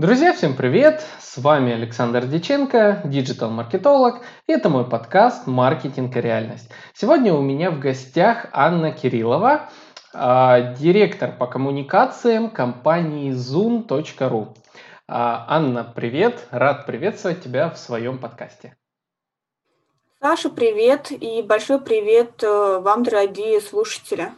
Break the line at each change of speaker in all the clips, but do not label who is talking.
Друзья, всем привет! С вами Александр Диченко, диджитал-маркетолог, и это мой подкаст «Маркетинг и реальность». Сегодня у меня в гостях Анна Кириллова, а, директор по коммуникациям компании zoom.ru. А, Анна, привет! Рад приветствовать тебя в своем подкасте.
Саша, привет! И большой привет э, вам, дорогие слушатели!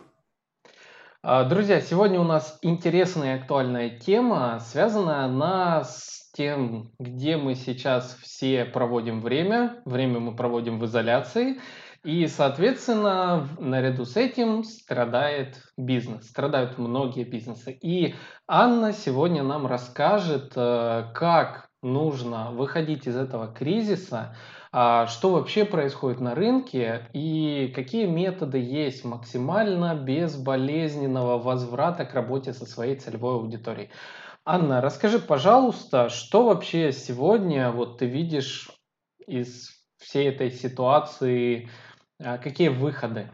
А, друзья, сегодня у нас интересная и актуальная тема, связанная она с тем, где мы сейчас все проводим время. Время мы проводим в изоляции. И, соответственно, наряду с этим страдает бизнес, страдают многие бизнесы. И Анна сегодня нам расскажет, э, как нужно выходить из этого кризиса, что вообще происходит на рынке и какие методы есть максимально безболезненного возврата к работе со своей целевой аудиторией. Анна, расскажи, пожалуйста, что вообще сегодня вот ты видишь из всей этой ситуации, а, какие выходы?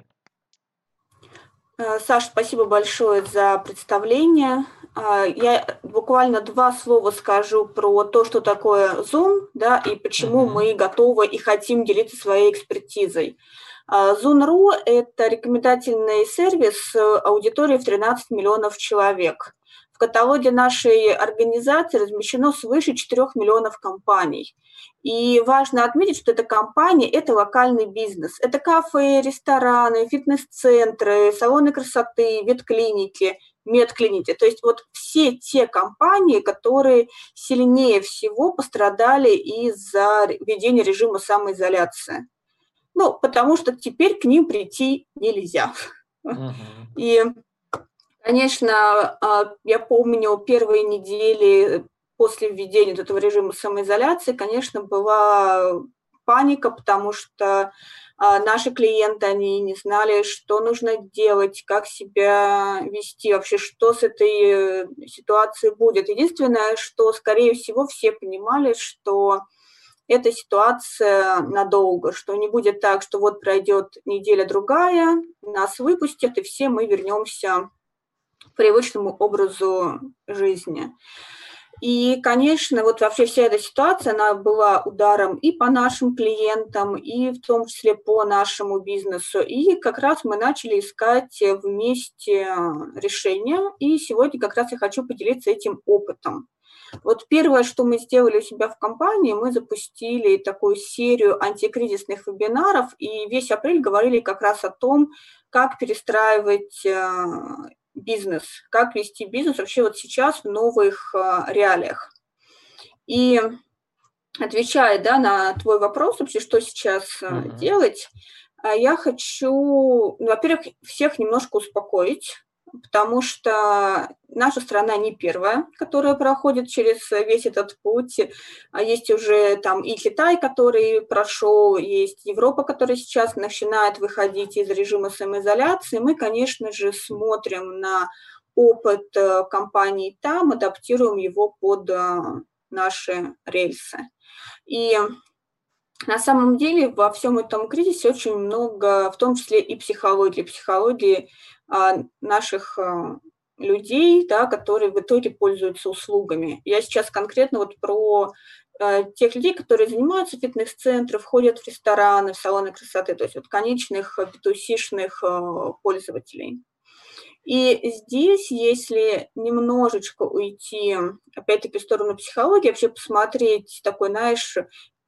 Э, Саш, спасибо большое за представление. А, я буквально два слова скажу про то, что такое Zoom, да, и почему мы готовы и хотим делиться своей экспертизой. А, Zoom.ru – это рекомендательный сервис аудитории в 13 миллионов человек. В каталоге нашей организации размещено свыше 4 миллионов компаний. И важно отметить, что эта компания – это локальный бизнес. Это кафе, рестораны, фитнес-центры, салоны красоты, ветклиники, медклиники. То есть вот все те компании, которые сильнее всего пострадали из-за введения режима самоизоляции. Ну, потому что теперь к ним прийти нельзя. Uh-huh. И Конечно, а, я помню первые недели после введения этого режима самоизоляции, конечно, была паника, потому что а, наши клиенты, они не знали, что нужно делать, как себя вести, вообще, что с этой ситуацией будет. Единственное, что, скорее всего, все понимали, что эта ситуация надолго, что не будет так, что вот пройдет неделя-другая, нас выпустят, и все мы вернемся привычному образу жизни. И, конечно, вот вообще вся эта ситуация, она была ударом и по нашим клиентам, и в том числе по нашему бизнесу. И как раз мы начали искать вместе решения. И сегодня как раз я хочу поделиться этим опытом. Вот первое, что мы сделали у себя в компании, мы запустили такую серию антикризисных вебинаров, и весь апрель говорили как раз о том, как перестраивать э, бизнес, как вести бизнес вообще вот сейчас в новых а, реалиях. И отвечая да, на твой вопрос вообще, что сейчас mm-hmm. делать, а, я хочу, ну, во-первых, всех немножко успокоить, потому что наша страна не первая, которая проходит через весь этот путь. А есть уже там и Китай, который прошел, есть Европа, которая сейчас начинает выходить из режима самоизоляции. Мы, конечно же, смотрим на опыт э, компаний там, адаптируем его под э, наши рельсы. И на самом деле во всем этом кризисе очень много, в том числе и психологии, психологии а, наших а, людей, да, которые в итоге пользуются услугами. Я сейчас конкретно вот про а, тех людей, которые занимаются фитнес-центром, входят в рестораны, в салоны красоты, то есть вот конечных битусишных пользователей. И здесь, если немножечко уйти, опять-таки, в сторону психологии, вообще посмотреть такой, знаешь,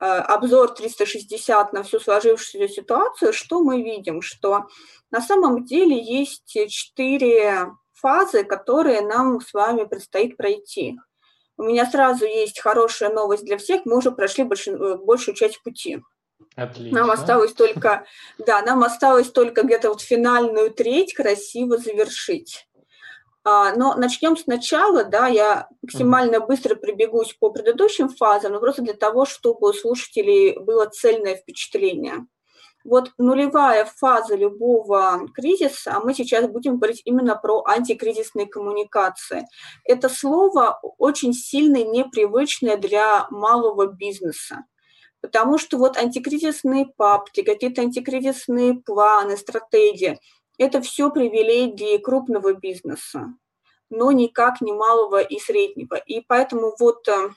обзор 360 на всю сложившуюся ситуацию, что мы видим? Что на самом деле есть четыре фазы, которые нам с вами предстоит пройти. У меня сразу есть хорошая новость для всех. Мы уже прошли большую, большую часть пути. Отлично. Нам осталось только, да, нам осталось только где-то вот финальную треть красиво завершить. А, но начнем сначала, да, я максимально быстро прибегусь по предыдущим фазам, но просто для того, чтобы у слушателей было цельное впечатление. Вот нулевая фаза любого кризиса, а мы сейчас будем говорить именно про антикризисные коммуникации. Это слово очень сильно непривычное для малого бизнеса. Потому что вот антикризисные папки, какие-то антикризисные планы, стратегии – это все привилегии крупного бизнеса. но никак не малого и среднего. И поэтому вот э,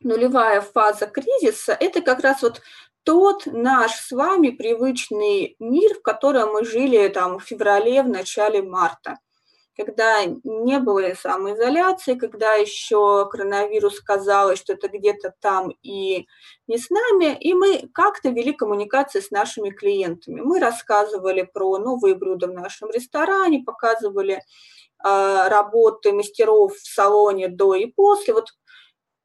нулевая фаза кризиса – это как раз вот тот наш с вами привычный мир, в котором мы жили там в феврале, в начале марта когда не было самоизоляции, когда еще коронавирус казалось, что это где-то там и не с нами, и мы как-то вели коммуникации с нашими клиентами. Мы рассказывали про новые блюда в нашем ресторане, показывали э, работы мастеров в салоне до и после. Вот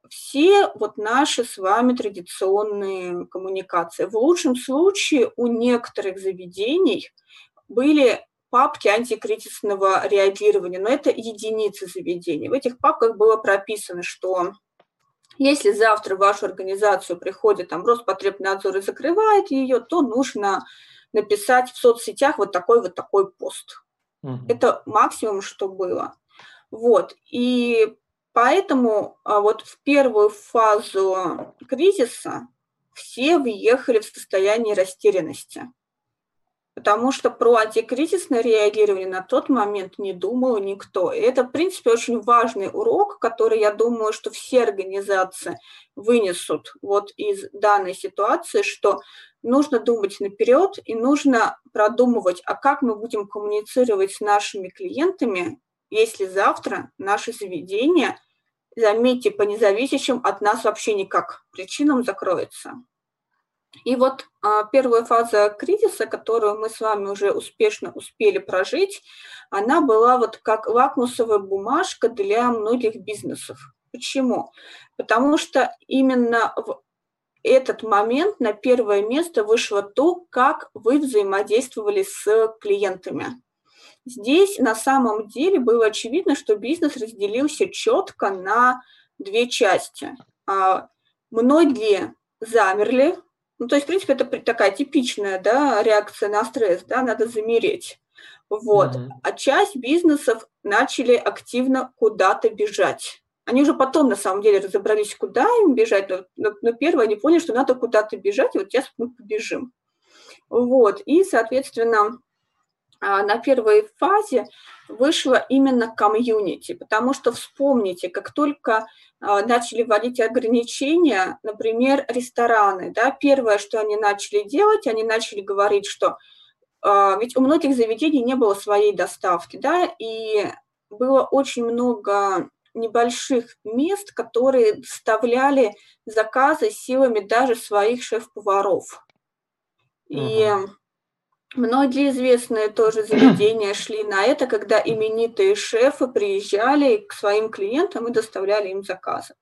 все вот наши с вами традиционные коммуникации. В лучшем случае у некоторых заведений были папки антикризисного реагирования, но это единицы заведений. В этих папках было прописано, что если завтра в вашу организацию приходит там Роспотребнадзор и закрывает ее, то нужно написать в соцсетях вот такой вот такой пост. Угу. Это максимум, что было. Вот. И поэтому а, вот в первую фазу кризиса все въехали в состояние растерянности потому что про антикризисное реагирование на тот момент не думал никто. И это, в принципе, очень важный урок, который, я думаю, что все организации вынесут вот из данной ситуации, что нужно думать наперед и нужно продумывать, а как мы будем коммуницировать с нашими клиентами, если завтра наше заведение, заметьте, по независящим от нас вообще никак причинам закроется. И вот а, первая фаза кризиса, которую мы с вами уже успешно успели прожить, она была вот как лакмусовая бумажка для многих бизнесов. Почему? Потому что именно в этот момент на первое место вышло то, как вы взаимодействовали с клиентами. Здесь на самом деле было очевидно, что бизнес разделился четко на две части. А, многие замерли, ну, то есть, в принципе, это такая типичная да, реакция на стресс, да, надо замереть. Вот. Mm-hmm. А часть бизнесов начали активно куда-то бежать. Они уже потом, на самом деле, разобрались, куда им бежать, но, но, но первое, они поняли, что надо куда-то бежать, и вот сейчас мы побежим. Вот. И, соответственно, на первой фазе вышло именно комьюнити, потому что вспомните, как только а, начали вводить ограничения, например, рестораны, да, первое, что они начали делать, они начали говорить, что а, ведь у многих заведений не было своей доставки, да, и было очень много небольших мест, которые вставляли заказы силами даже своих шеф-поваров. Uh-huh. Многие известные тоже заведения шли на это, когда именитые шефы приезжали к своим клиентам и доставляли им заказы.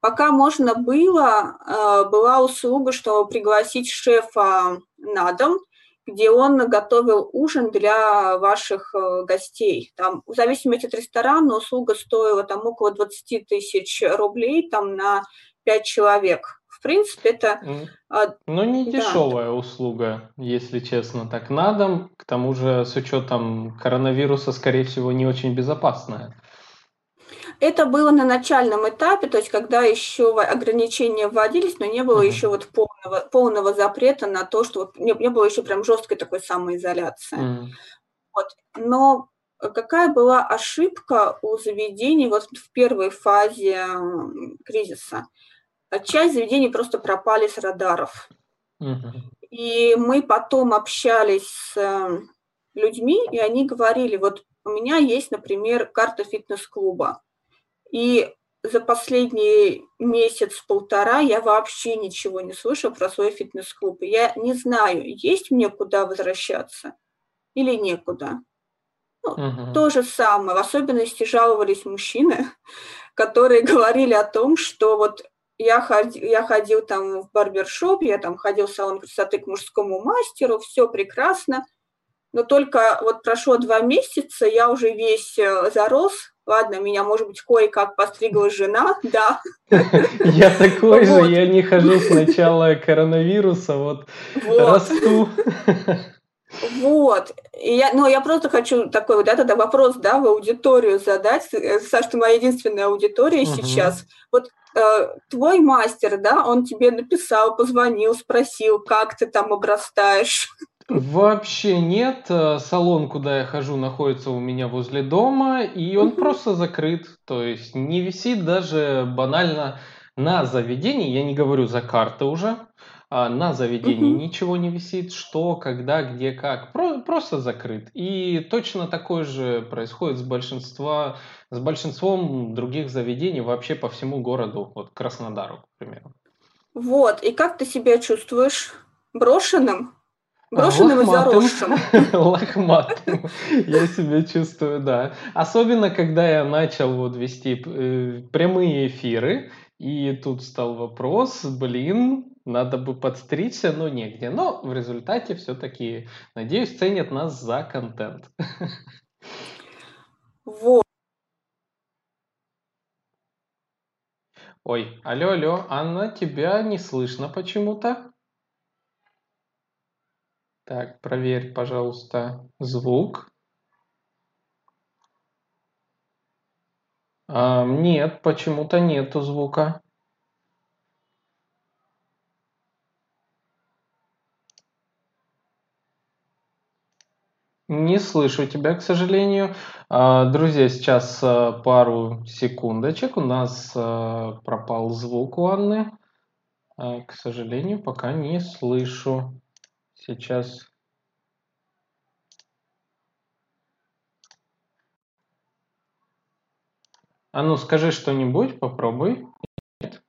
Пока можно было, э, была услуга, что пригласить шефа на дом, где он готовил ужин для ваших э, гостей. Там, в зависимости от ресторана, услуга стоила там около 20 тысяч рублей там, на 5 человек. В принципе, это...
А, ну, не дешевая да. услуга, если честно, так на дом. К тому же, с учетом коронавируса, скорее всего, не очень безопасная.
Это было на начальном этапе, то есть когда еще ограничения вводились, но не было uh-huh. еще вот полного, полного запрета на то, что вот не, не было еще прям жесткой такой самоизоляции. Uh-huh. Вот. Но какая была ошибка у заведений вот в первой фазе кризиса? Часть заведений просто пропали с радаров. Угу. И мы потом общались с э, людьми, и они говорили, вот у меня есть, например, карта фитнес-клуба, и за последний месяц-полтора я вообще ничего не слышу про свой фитнес-клуб. Я не знаю, есть мне куда возвращаться или некуда. Ну, угу. То же самое. В особенности жаловались мужчины, которые говорили о том, что вот я, ходил, я ходил там в барбершоп, я там ходил в салон красоты к мужскому мастеру, все прекрасно. Но только вот прошло два месяца, я уже весь э, зарос. Ладно, меня, может быть, кое-как постригла жена, да.
Я такой же, я не хожу с начала коронавируса, вот расту.
Вот. И я, ну, я просто хочу такой вот, да, тогда вопрос, да, в аудиторию задать. Э, Саш, ты моя единственная аудитория угу. сейчас. Вот твой мастер, да, он тебе написал, позвонил, спросил, как ты там обрастаешь.
Вообще нет. Э, салон, куда я хожу, находится у меня возле дома, и он просто закрыт. То есть не висит даже банально на заведении, я не говорю за карты уже, на заведении
Мгм.
ничего не висит, что, когда, где, как. Про- просто закрыт. И точно такое же происходит с, большинства, с большинством других заведений вообще по всему городу, вот Краснодару, к примеру.
Вот, и как ты себя чувствуешь? Брошенным?
А,
Брошенным и
Лохматым,
заросшим.
лохматым я себя чувствую, да. Особенно, когда я начал вот вести э, прямые эфиры, и тут стал вопрос, блин, надо бы подстричься, но негде. Но в результате все-таки, надеюсь, ценят нас за контент.
Вот.
Ой, алло, алло, Анна, тебя не слышно почему-то. Так, проверь, пожалуйста, звук. А, нет, почему-то нету звука. Не слышу тебя, к сожалению. А, друзья, сейчас а, пару секундочек. У нас а, пропал звук у Анны. К сожалению, пока не слышу. Сейчас. А ну скажи что-нибудь, попробуй. Нет.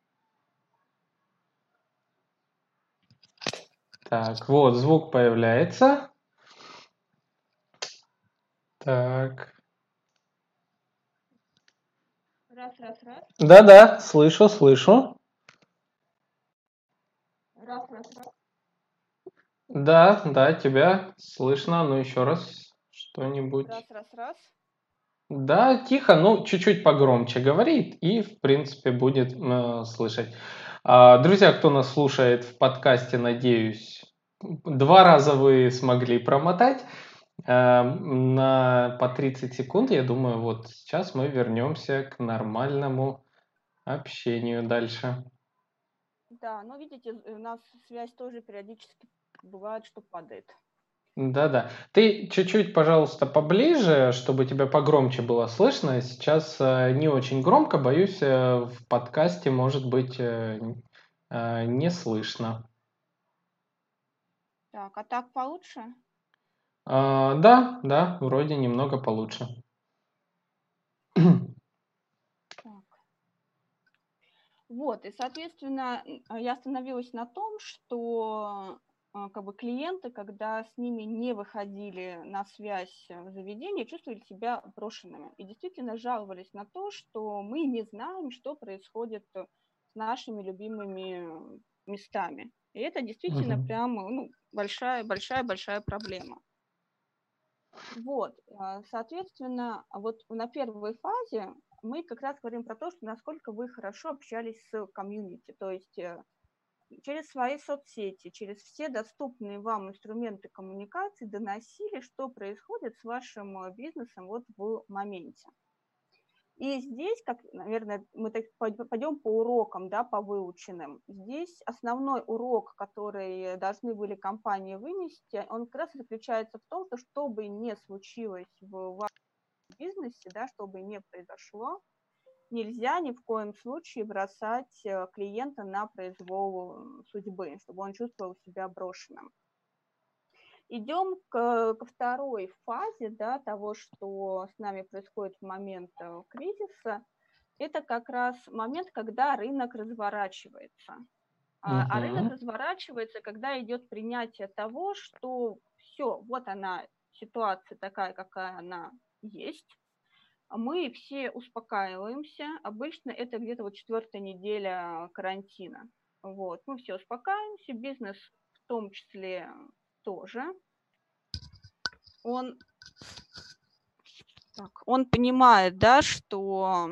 Так, вот, звук появляется. Так.
Раз, раз, раз.
Да-да, слышу, слышу.
Раз, раз, раз.
Да, да, тебя слышно. Ну, еще раз что-нибудь.
Раз, раз, раз.
Да, тихо, ну, чуть-чуть погромче говорит, и, в принципе, будет э, слышать. А, друзья, кто нас слушает в подкасте, надеюсь, два раза вы смогли промотать. Э, на по 30 секунд, я думаю, вот сейчас мы вернемся к нормальному общению дальше.
Да, но видите, у нас связь тоже периодически бывает, что падает.
Да-да. Ты чуть-чуть, пожалуйста, поближе, чтобы тебя погромче было слышно. Сейчас э, не очень громко, боюсь, э, в подкасте может быть э, не слышно.
Так, а так получше?
А, да, да, вроде немного получше.
Вот, и, соответственно, я остановилась на том, что как бы клиенты, когда с ними не выходили на связь в заведении, чувствовали себя брошенными и действительно жаловались на то, что мы не знаем, что происходит с нашими любимыми местами. И это действительно угу. прям ну, большая, большая, большая проблема. Вот, а, соответственно, вот на первой фазе мы как раз говорим про то, что насколько вы хорошо общались с комьюнити, то есть э, через свои соцсети, через все доступные вам инструменты коммуникации доносили, что происходит с вашим э, бизнесом вот в моменте. И здесь, как, наверное, мы так пойдем по урокам, да, по выученным. Здесь основной урок, который должны были компании вынести, он как раз заключается в том, что что бы ни случилось в вашем бизнесе, да, что бы ни произошло, нельзя ни в коем случае бросать э, клиента на произвол судьбы, чтобы он чувствовал себя брошенным. Идем к, ко второй фазе да, того, что с нами происходит в момент э, кризиса. Это как раз момент, когда рынок разворачивается. Uh-huh. А рынок разворачивается, когда идет принятие того, что все, вот она, ситуация такая, какая она есть. Мы все успокаиваемся. Обычно это где-то вот четвертая неделя карантина. Вот. Мы все успокаиваемся, бизнес в том числе тоже. Он, так, он понимает, да, что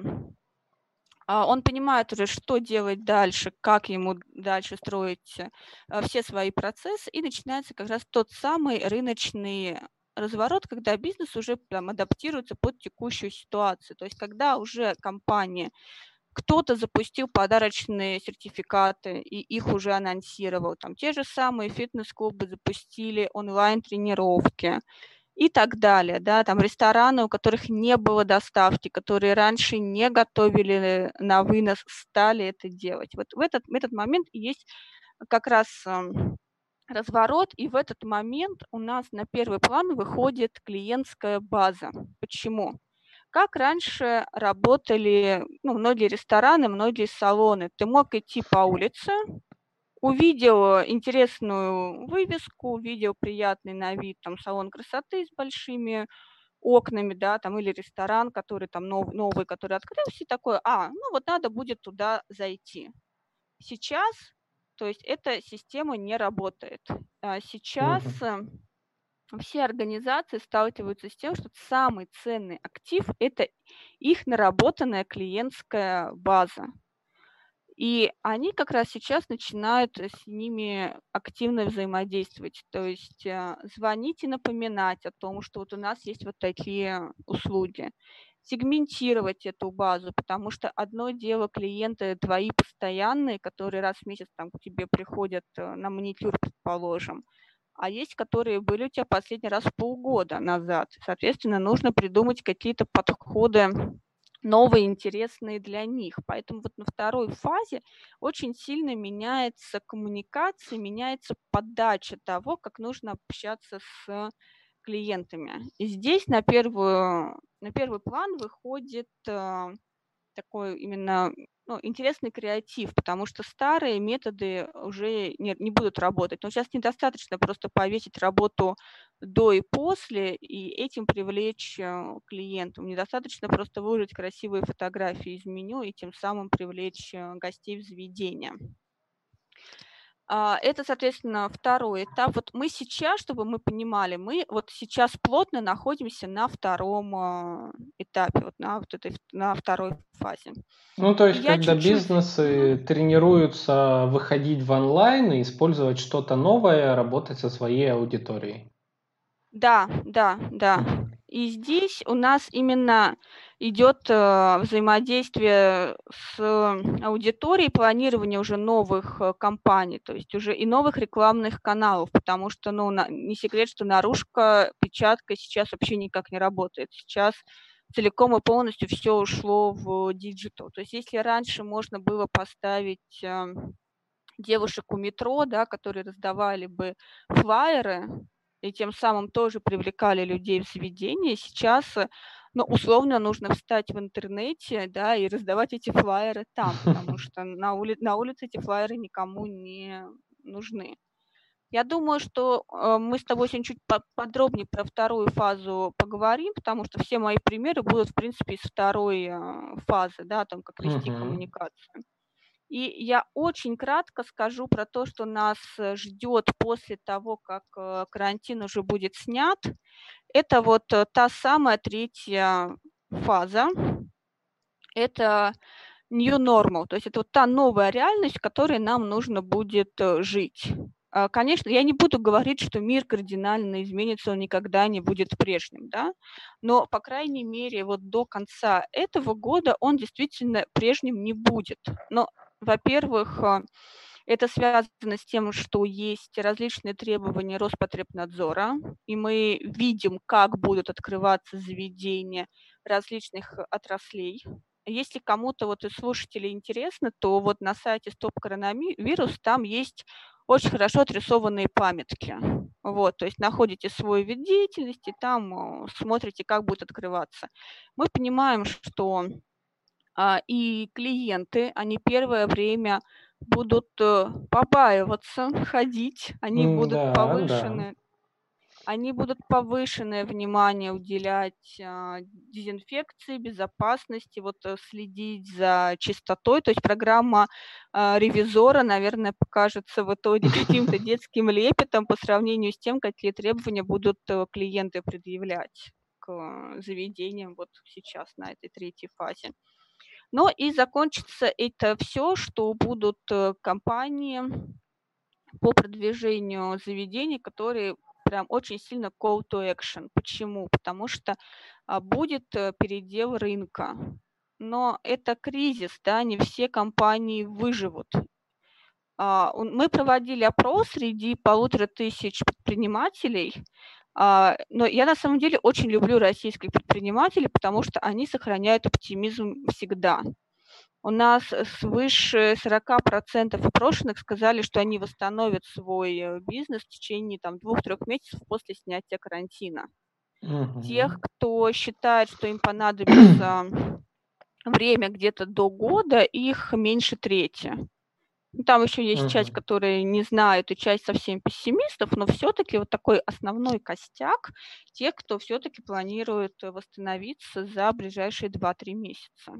а, он понимает уже, что делать дальше, как ему дальше строить э, все свои процессы, и начинается как раз тот самый рыночный разворот, когда бизнес уже прям адаптируется под текущую ситуацию. То есть когда уже компания кто-то запустил подарочные сертификаты и их уже анонсировал. Там те же самые фитнес-клубы запустили онлайн-тренировки и так далее. Да, там рестораны, у которых не было доставки, которые раньше не готовили на вынос, стали это делать. Вот в этот, в этот момент есть как раз разворот, и в этот момент у нас на первый план выходит клиентская база. Почему? Как раньше работали ну, многие рестораны, многие салоны. Ты мог идти по улице, увидел интересную вывеску, увидел приятный на вид там салон красоты с большими окнами, да, там или ресторан, который там нов, новый, который открылся, и такое, а, ну вот надо будет туда зайти. Сейчас, то есть эта система не работает. А сейчас uh-huh все организации сталкиваются с тем, что самый ценный актив – это их наработанная клиентская база. И они как раз сейчас начинают с ними активно взаимодействовать. То есть э, звонить и напоминать о том, что вот у нас есть вот такие услуги. Сегментировать эту базу, потому что одно дело клиенты твои постоянные, которые раз в месяц там к тебе приходят э, на маникюр, предположим, а есть, которые были у тебя последний раз полгода назад. Соответственно, нужно придумать какие-то подходы новые, интересные для них. Поэтому вот на второй фазе очень сильно меняется коммуникация, меняется подача того, как нужно общаться с клиентами. И здесь на, первую, на первый план выходит э, такой именно ну, интересный креатив, потому что старые методы уже не, не будут работать. Но сейчас недостаточно просто повесить работу до и после и этим привлечь э, клиентов. Недостаточно просто выложить красивые фотографии из меню и тем самым привлечь э, гостей в заведение. А, это, соответственно, второй этап. Вот мы сейчас, чтобы мы понимали, мы вот сейчас плотно находимся на втором а, этапе, вот на, вот этой, на второй фазе.
Ну, то есть, Я когда чуть-чуть... бизнесы тренируются выходить в онлайн и использовать что-то новое, работать со своей аудиторией.
Да, да, да. И здесь у нас именно идет э, взаимодействие с аудиторией, планирование уже новых э, кампаний, то есть уже и новых рекламных каналов, потому что, ну, не секрет, что наружка, печатка сейчас вообще никак не работает. Сейчас целиком и полностью все ушло в digital. То есть если раньше можно было поставить э, девушек у метро, да, которые раздавали бы флайеры, и тем самым тоже привлекали людей в заведение. Сейчас, ну, условно, нужно встать в интернете, да, и раздавать эти флайеры там, потому что на, ули- на улице эти флайеры никому не нужны. Я думаю, что э, мы с тобой сегодня чуть подробнее про вторую фазу поговорим, потому что все мои примеры будут, в принципе, из второй э, фазы, да, там, как вести uh-huh. коммуникацию. И я очень кратко скажу про то, что нас э, ждет после того, как э, карантин уже будет снят. Это вот э, та самая третья фаза. Это new normal, то есть это вот та новая реальность, в которой нам нужно будет жить. А, конечно, я не буду говорить, что мир кардинально изменится, он никогда не будет прежним, да, но, по крайней мере, вот до конца этого года он действительно прежним не будет. Но во-первых, а, это связано с тем, что есть различные требования Роспотребнадзора, и мы видим, как будут открываться заведения различных отраслей. Если кому-то вот из слушателей интересно, то вот на сайте Стоп Коронавирус там есть очень хорошо отрисованные памятки. Вот, то есть находите свой вид деятельности, там а, смотрите, как будет открываться. Мы понимаем, что и клиенты, они первое время будут э, побаиваться ходить, они будут да, повышены, да. они будут повышенное внимание уделять а, дезинфекции, безопасности, вот э, следить за чистотой. То есть программа а, ревизора, наверное, покажется в итоге каким-то детским лепетом по сравнению с тем, какие требования будут э, клиенты предъявлять к заведениям вот сейчас на этой третьей фазе. Но и закончится это все, что будут э, компании по продвижению заведений, которые прям очень сильно call to action. Почему? Потому что а, будет э, передел рынка. но это кризис, да, не все компании выживут. А, мы проводили опрос среди полутора тысяч предпринимателей, но я на самом деле очень люблю российских предпринимателей, потому что они сохраняют оптимизм всегда. У нас свыше 40% опрошенных сказали, что они восстановят свой э, бизнес в течение там, двух-трех месяцев после снятия карантина. Угу. Тех, кто считает, что им понадобится время где-то до года, их меньше трети. Там еще есть uh-huh. часть, которые не знают, и часть совсем пессимистов, но все-таки вот такой основной костяк тех, кто все-таки планирует восстановиться за ближайшие 2-3 месяца.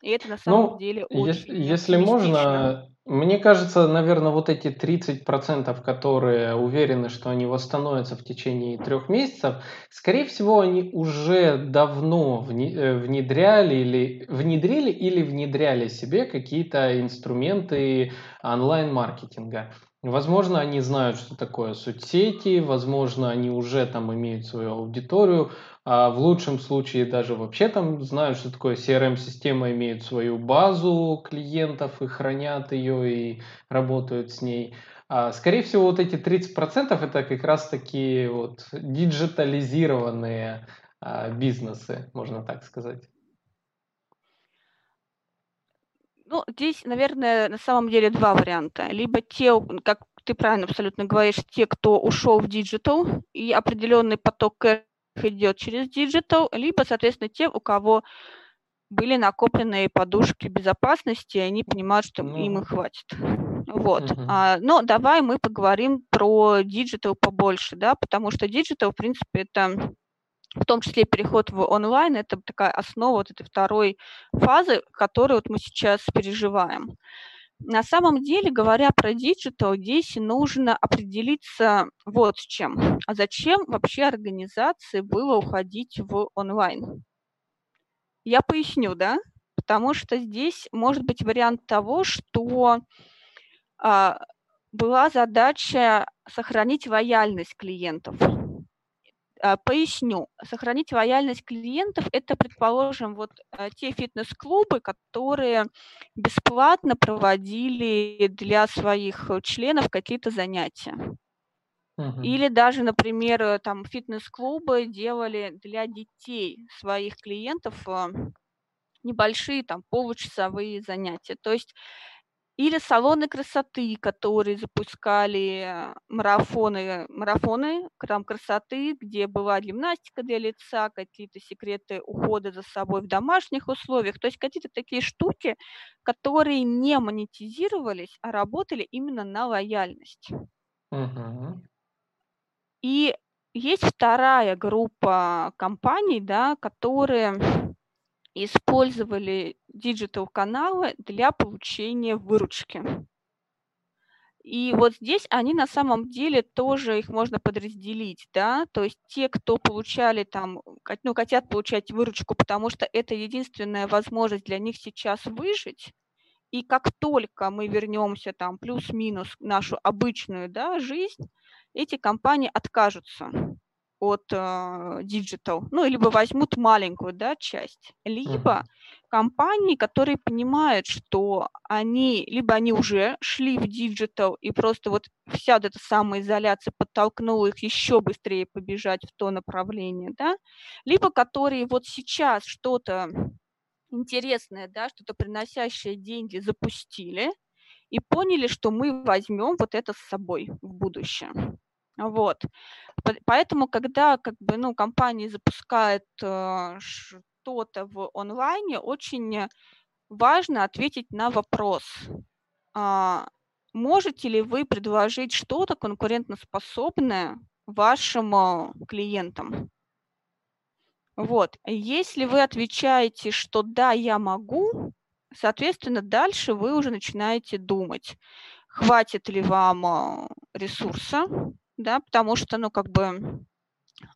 И это на самом
Ну,
деле очень
если
оптимистично.
можно, мне кажется, наверное, вот эти 30%, которые уверены, что они восстановятся в течение трех месяцев, скорее всего, они уже давно э, внедряли или внедрили или внедряли себе какие-то инструменты онлайн-маркетинга. Возможно, они знают, что такое соцсети, возможно, они уже там имеют свою аудиторию, а в лучшем случае даже вообще там знают, что такое CRM-система, имеют свою базу клиентов и хранят ее и работают с ней. А, скорее всего, вот эти 30% это как раз такие вот диджитализированные а, бизнесы, можно так сказать.
Ну, здесь, наверное, на самом деле два варианта. Либо те, как ты правильно абсолютно говоришь, те, кто ушел в диджитал, и определенный поток кэш идет через диджитал, либо, соответственно, те, у кого были накопленные подушки безопасности, и они понимают, что ну. им их хватит. Вот. Uh-huh. А, но давай мы поговорим про диджитал побольше, да, потому что диджитал, в принципе, это в том числе переход в онлайн, это такая основа вот этой второй фазы, которую вот мы сейчас переживаем. На самом деле, говоря про диджитал, здесь нужно определиться вот с чем. А зачем вообще организации было уходить в онлайн? Я поясню, да? Потому что здесь может быть вариант того, что а, была задача сохранить лояльность клиентов. А, поясню. Сохранить лояльность клиентов – это, предположим, вот а, те фитнес-клубы, которые бесплатно проводили для своих членов какие-то занятия. Uh-huh. Или даже, например, там фитнес-клубы делали для детей своих клиентов небольшие там получасовые занятия. То есть или салоны красоты, которые запускали марафоны, марафоны там, красоты, где была гимнастика для лица, какие-то секреты ухода за собой в домашних условиях. То есть какие-то такие штуки, которые не монетизировались, а работали именно на лояльность. Угу. И есть вторая группа компаний, да, которые использовали диджитал-каналы для получения выручки. И вот здесь они на самом деле тоже их можно подразделить, да, то есть те, кто получали там, ну, хотят получать выручку, потому что это единственная возможность для них сейчас выжить, и как только мы вернемся там плюс-минус нашу обычную, да, жизнь, эти компании откажутся от э, digital, ну, либо возьмут маленькую да, часть, либо компании, которые понимают, что они, либо они уже шли в digital, и просто вот вся вот эта самоизоляция подтолкнула их еще быстрее побежать в то направление, да, либо которые вот сейчас что-то интересное, да, что-то приносящее деньги запустили и поняли, что мы возьмем вот это с собой в будущее. Вот. Поэтому, когда как бы, ну, компания запускает э, что-то в онлайне, очень важно ответить на вопрос, а, можете ли вы предложить что-то конкурентоспособное вашим клиентам? Вот. Если вы отвечаете, что да, я могу, соответственно, дальше вы уже начинаете думать, хватит ли вам э, ресурса, да, потому что, ну, как бы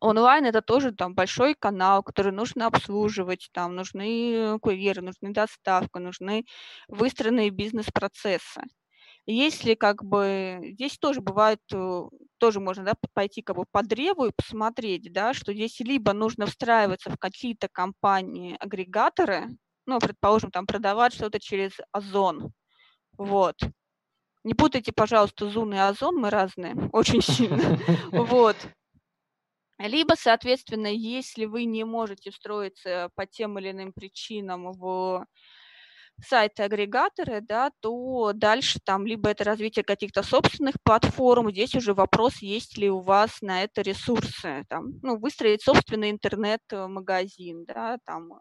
онлайн это тоже там большой канал, который нужно обслуживать, там нужны курьеры, нужны доставка, нужны выстроенные бизнес-процессы. Если как бы здесь тоже бывает, э, тоже можно да, пойти как бы по древу и посмотреть, да, что здесь либо нужно встраиваться в какие-то компании-агрегаторы, ну, предположим, там продавать что-то через Озон. Вот. Не путайте, пожалуйста, Зун и Озон, мы разные, очень сильно. Вот. Либо, соответственно, если вы не можете встроиться по тем или иным причинам в сайты-агрегаторы, да, то дальше там либо это развитие каких-то собственных платформ, здесь уже вопрос, есть ли у вас на это ресурсы, там, ну, выстроить собственный интернет-магазин, да, там,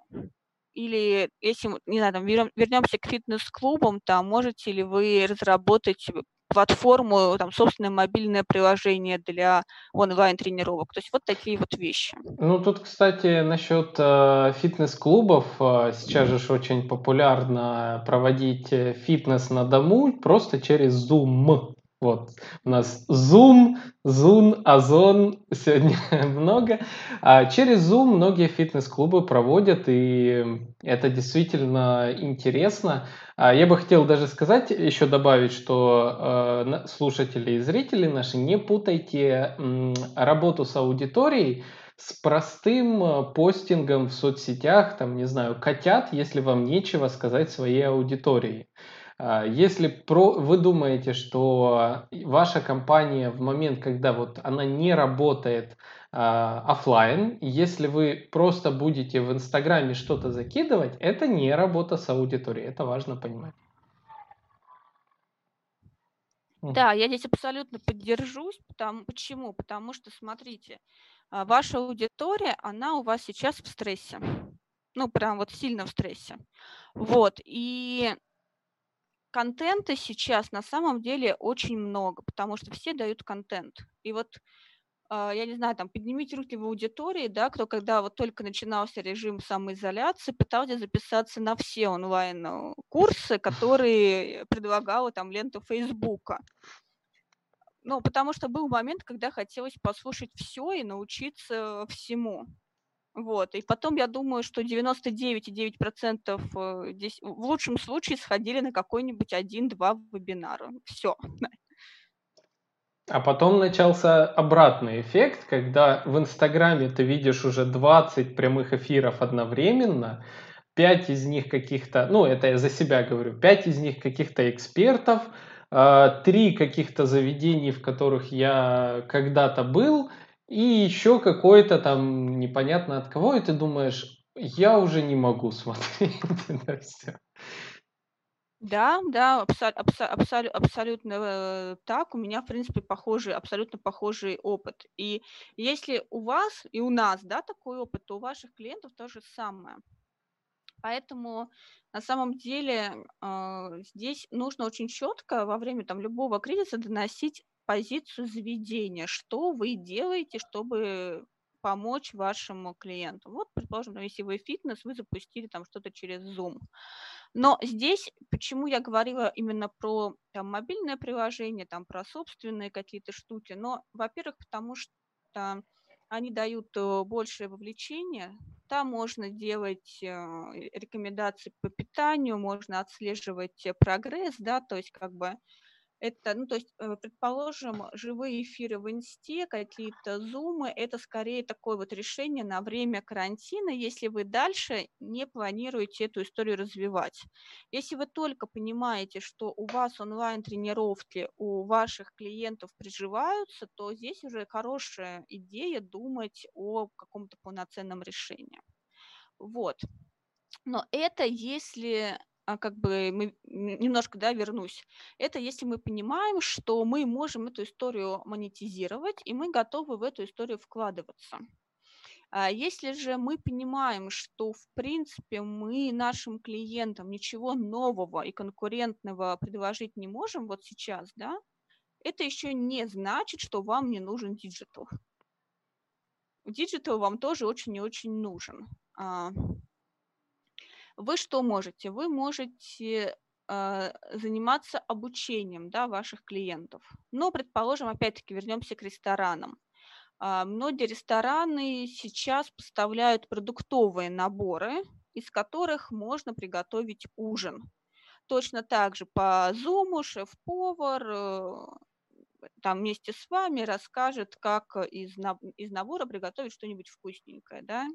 или если, не знаю, там, вернемся к фитнес-клубам, там, можете ли вы разработать платформу, там, собственное мобильное приложение для онлайн-тренировок. То есть вот такие вот вещи.
Ну, тут, кстати, насчет э, фитнес-клубов. Э, сейчас же очень популярно проводить э, фитнес на дому просто через Zoom. Вот. У нас Zoom, Zoom, Озон сегодня много. А через Zoom многие фитнес-клубы проводят, и это действительно интересно. А я бы хотел даже сказать, еще добавить, что э, слушатели и зрители наши, не путайте э, работу с аудиторией с простым э, постингом в соцсетях, там, не знаю, котят, если вам нечего сказать своей аудитории. А, если вы думаете, что ваша компания в момент, когда вот она не работает а, офлайн, если вы просто будете в Инстаграме что-то закидывать, это не работа с аудиторией, это важно понимать.
Да, я здесь абсолютно поддержусь. Потому, почему? Потому что, смотрите, а, ваша аудитория, она у вас сейчас в стрессе. Ну, прям вот сильно в стрессе. Вот. И контента сейчас на самом деле очень много, потому что все дают контент. И вот а, я не знаю, там, поднимите руки в аудитории, да, кто когда вот только начинался режим самоизоляции, пытался записаться на все онлайн-курсы, которые предлагала там лента Фейсбука. Ну, потому что был момент, когда хотелось послушать все и научиться всему. Вот. И потом я думаю, что 99,9% э, здесь в лучшем случае сходили на какой-нибудь один-два вебинара. Все.
А потом начался обратный эффект, когда в Инстаграме ты видишь уже 20 прямых эфиров одновременно, 5 из них каких-то, ну это я за себя говорю, 5 из них каких-то экспертов, 3 э, каких-то заведений, в которых я когда-то был – и еще какой-то там непонятно от кого, и ты думаешь, я уже не могу смотреть на все.
Да, да, абсо- абсо- абсо- абсолютно э, так. У меня, в принципе, похожий, абсолютно похожий опыт. И если у вас и у нас, да, такой опыт, то у ваших клиентов то же самое. Поэтому на самом деле э, здесь нужно очень четко во время там любого кризиса доносить позицию заведения, что вы делаете, чтобы помочь вашему клиенту. Вот, предположим, если вы фитнес, вы запустили там что-то через Zoom. Но здесь, почему я говорила именно про там, мобильное приложение, там, про собственные какие-то штуки, но, во-первых, потому что они дают э, большее вовлечение, там можно делать э, рекомендации по питанию, можно отслеживать прогресс, да, то есть как бы это, ну, то есть, э, предположим, живые эфиры в инсте, какие-то зумы, это скорее такое вот решение на время карантина, если вы дальше не планируете эту историю развивать. Если вы только понимаете, что у вас онлайн-тренировки у ваших клиентов приживаются, то здесь уже хорошая идея думать о каком-то полноценном решении. Вот. Но это если как бы мы немножко, да, вернусь. Это если мы понимаем, что мы можем эту историю монетизировать, и мы готовы в эту историю вкладываться. А если же мы понимаем, что в принципе мы нашим клиентам ничего нового и конкурентного предложить не можем вот сейчас, да, это еще не значит, что вам не нужен диджитал. Диджитал вам тоже очень и очень нужен. А, вы что можете? Вы можете э, заниматься обучением да, ваших клиентов. Но, предположим, опять-таки вернемся к ресторанам. Э, многие рестораны сейчас поставляют продуктовые наборы, из которых можно приготовить ужин. Точно так же по Zoom шеф-повар э, там вместе с вами расскажет, как из, из набора приготовить что-нибудь вкусненькое. Да?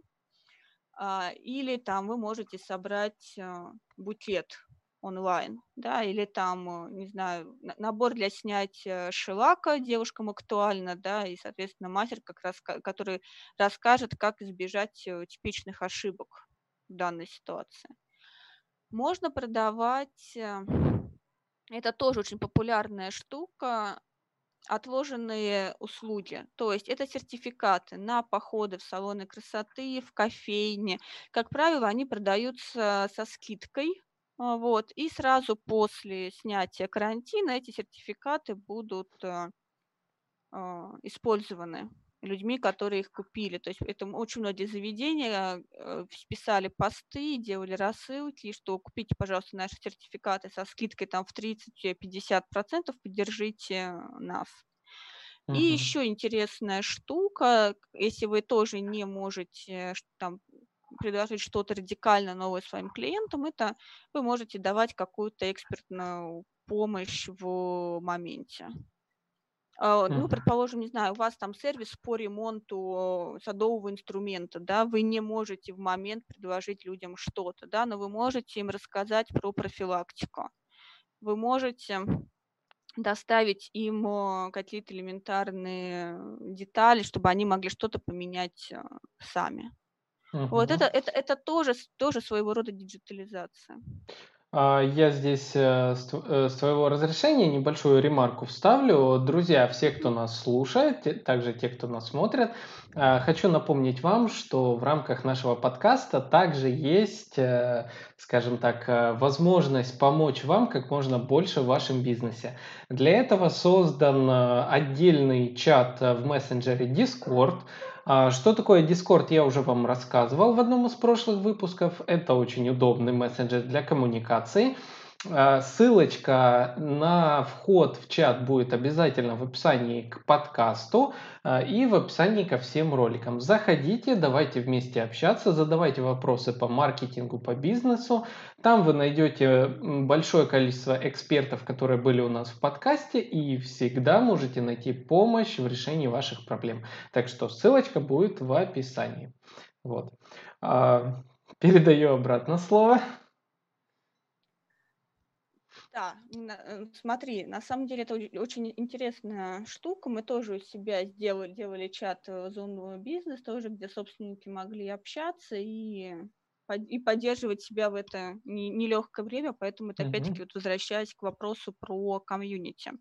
А, или там вы можете собрать а, букет онлайн, да, или там, э, не знаю, набор для снятия шелака девушкам актуально, да, и, соответственно, мастер, как раз, который расскажет, как избежать э, типичных ошибок в данной ситуации. Можно продавать, э, это тоже очень популярная штука, отложенные услуги. То есть это сертификаты на походы в салоны красоты, в кофейне. Как правило, они продаются со скидкой, а, вот, и сразу после снятия карантина эти сертификаты будут э, а, использованы людьми, которые их купили. То есть это очень многие заведения э, писали посты, делали рассылки, что купите, пожалуйста, наши сертификаты со скидкой там в 30-50%, поддержите нас. И еще интересная штука, если вы тоже не можете там предложить что-то радикально новое своим клиентам, это вы можете давать какую-то экспертную помощь в моменте. Uh, ну, предположим, не знаю, у вас там сервис по ремонту садового инструмента, да, вы не можете в момент предложить людям что-то, да, но вы можете им рассказать про профилактику. Вы можете доставить им э, какие-то элементарные детали, чтобы они могли что-то поменять э, сами. Угу. Вот это, это, это тоже, тоже своего рода диджитализация.
А, я здесь э, э, с твоего разрешения небольшую ремарку вставлю. Друзья, все, кто нас слушает, также те, кто нас смотрит, э, хочу напомнить вам, что в рамках нашего подкаста также есть, скажем так, возможность помочь вам как можно больше в вашем бизнесе. Для этого создан отдельный чат в мессенджере Discord, что такое Discord, я уже вам рассказывал в одном из прошлых выпусков. Это очень удобный мессенджер для коммуникации. А, ссылочка на вход в чат будет обязательно в описании к подкасту а, и в описании ко всем роликам. Заходите, давайте вместе общаться, задавайте вопросы по маркетингу, по бизнесу. Там вы найдете большое количество экспертов, которые были у нас в подкасте, и всегда можете найти помощь в решении ваших проблем. Так что ссылочка будет в описании. Вот. Передаю обратно слово.
Да, э, смотри, на самом деле это очень интересная штука. Мы тоже у себя сделали, делали чат э, Zoon бизнес, тоже, где собственники могли общаться и, и поддерживать себя в это нелегкое время, поэтому это опять-таки вот возвращаясь к вопросу про комьюнити.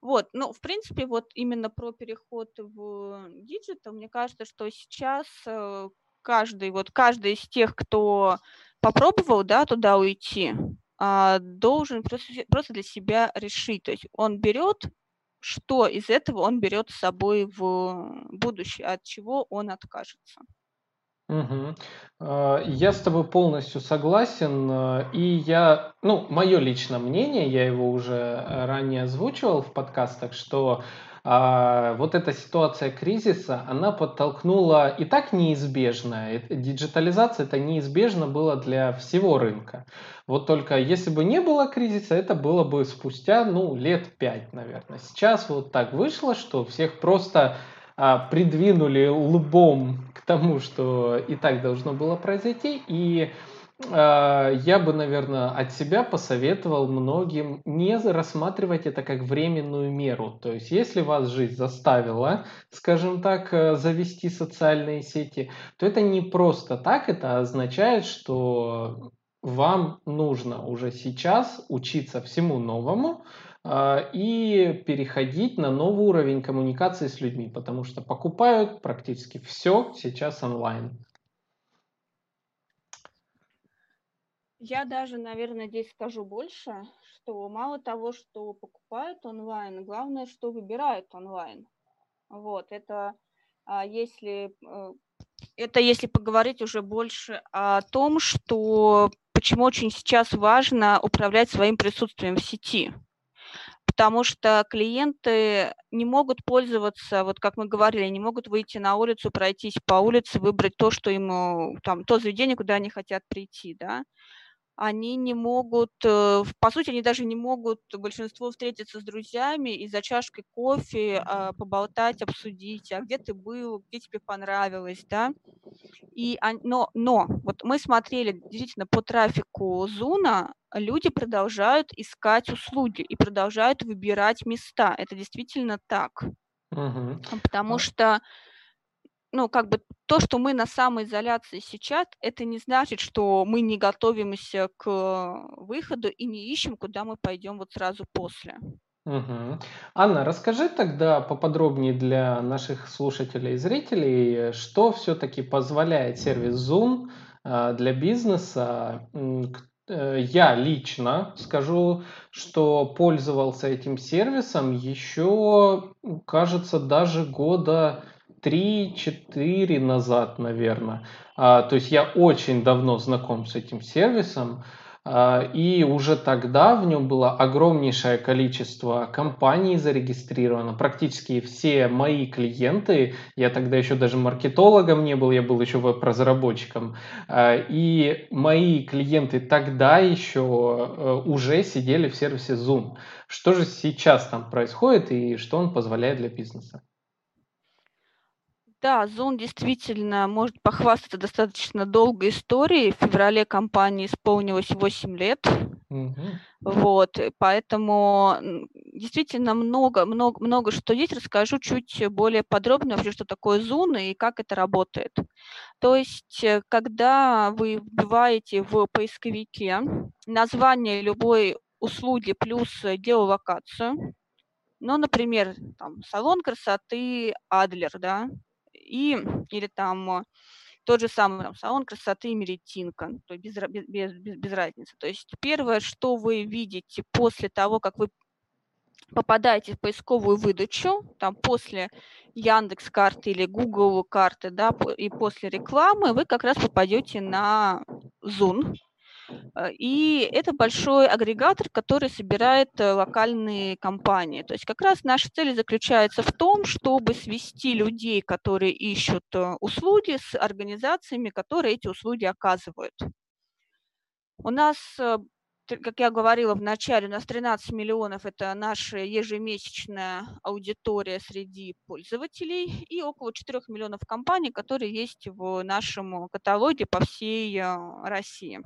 Вот, ну, в принципе, вот именно про переход в диджитал, мне кажется, что сейчас э, каждый, вот каждый из тех, кто попробовал, да, туда уйти, а, должен просто, просто для себя решить. То есть он берет, что из этого он берет с собой в будущее, от чего он откажется.
Угу. Я с тобой полностью согласен, а, и я, ну, мое личное мнение, я его уже э, ранее озвучивал в подкастах, что а, вот эта ситуация кризиса, она подтолкнула и так неизбежное. Диджитализация это неизбежно было для всего рынка. Вот только если бы не было кризиса, это было бы спустя, ну, лет пять, наверное. Сейчас вот так вышло, что всех просто а, придвинули лбом к тому, что и так должно было произойти, и я бы, наверное, от себя посоветовал многим не рассматривать это как временную меру. То есть, если вас жизнь заставила, скажем так, э, завести социальные сети, то это не просто так, это означает, что вам нужно уже сейчас учиться всему новому а, и переходить на новый уровень коммуникации с людьми, потому что покупают практически все сейчас онлайн.
Я даже, наверное, здесь скажу больше, что мало того, что покупают онлайн, главное, что выбирают онлайн. Вот, это а, если э, это если поговорить уже больше о том, что почему очень сейчас важно управлять своим присутствием в сети. Потому что клиенты не могут пользоваться, вот как мы говорили, не могут выйти на улицу, пройтись по улице, выбрать то, что им, там, то заведение, куда они хотят прийти, да они не могут, э, по сути, они даже не могут, большинство, встретиться с друзьями и за чашкой кофе а, поболтать, обсудить, а где ты был, где тебе понравилось, да. И, но, но вот мы смотрели действительно по трафику Зуна, люди продолжают искать услуги и продолжают выбирать места. Это действительно так. Угу. Потому что ну, как бы то, что мы на самоизоляции сейчас, это не значит, что мы не готовимся к выходу и не ищем, куда мы пойдем вот сразу после.
Угу. Анна, расскажи тогда поподробнее для наших слушателей и зрителей, что все-таки позволяет сервис Zoom а, для бизнеса. Э, я лично скажу, что пользовался этим сервисом еще, кажется, даже года 3-4 назад, наверное. А, то есть я очень давно знаком с этим сервисом. А, и уже тогда в нем было огромнейшее количество компаний зарегистрировано. Практически все мои клиенты, я тогда еще даже маркетологом не был, я был еще веб-разработчиком. А, и мои клиенты тогда еще э, уже сидели в сервисе Zoom. Что же сейчас там происходит и что он позволяет для бизнеса?
Да, Zoom действительно может похвастаться достаточно долгой историей. В феврале компании исполнилось 8 лет. Угу. Вот, поэтому действительно много, много, много что есть. Расскажу чуть более подробно вообще, что такое Zoom и как это работает. То есть, э, когда вы вбиваете в поисковике название любой услуги плюс геолокацию, ну, например, там, салон красоты Адлер, да, и, или там э, тот же самый там, салон красоты Меретинка, то без, без, без, без разницы. То есть первое, что вы видите после того, как вы попадаете в поисковую выдачу, там после Яндекс карты или Google карты, да, и после рекламы вы как раз попадете на Zoom, и это большой агрегатор, который собирает э, локальные компании. То есть как раз наша цель заключается в том, чтобы свести людей, которые ищут э, услуги, с организациями, которые эти услуги оказывают. У нас как я говорила в начале, у нас 13 миллионов – это наша ежемесячная аудитория среди пользователей и около 4 миллионов компаний, которые есть в нашем каталоге по всей России.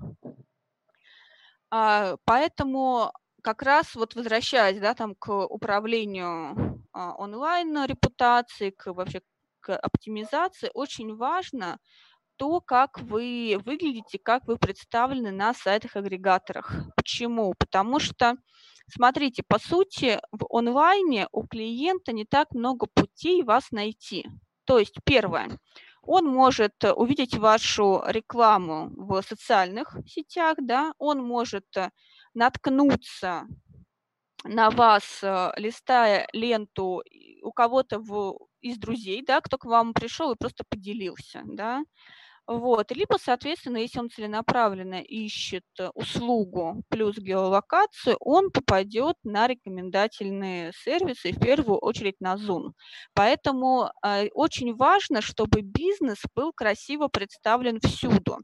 А, поэтому как раз вот возвращаясь, да, там к управлению а, онлайн репутацией, к вообще к оптимизации, очень важно то, как вы выглядите, как вы представлены на сайтах-агрегаторах. Почему? Потому что, смотрите, по сути, в онлайне у клиента не так много путей вас найти. То есть, первое, он может э, увидеть вашу рекламу в социальных сетях, да, он может э, наткнуться на вас, э, листая ленту у кого-то из друзей, да, кто к вам пришел и просто поделился, да, вот. Либо, соответственно, если он целенаправленно ищет э, услугу плюс геолокацию, он попадет на рекомендательные сервисы, в первую очередь на Zoom. Поэтому э, очень важно, чтобы бизнес был красиво представлен всюду.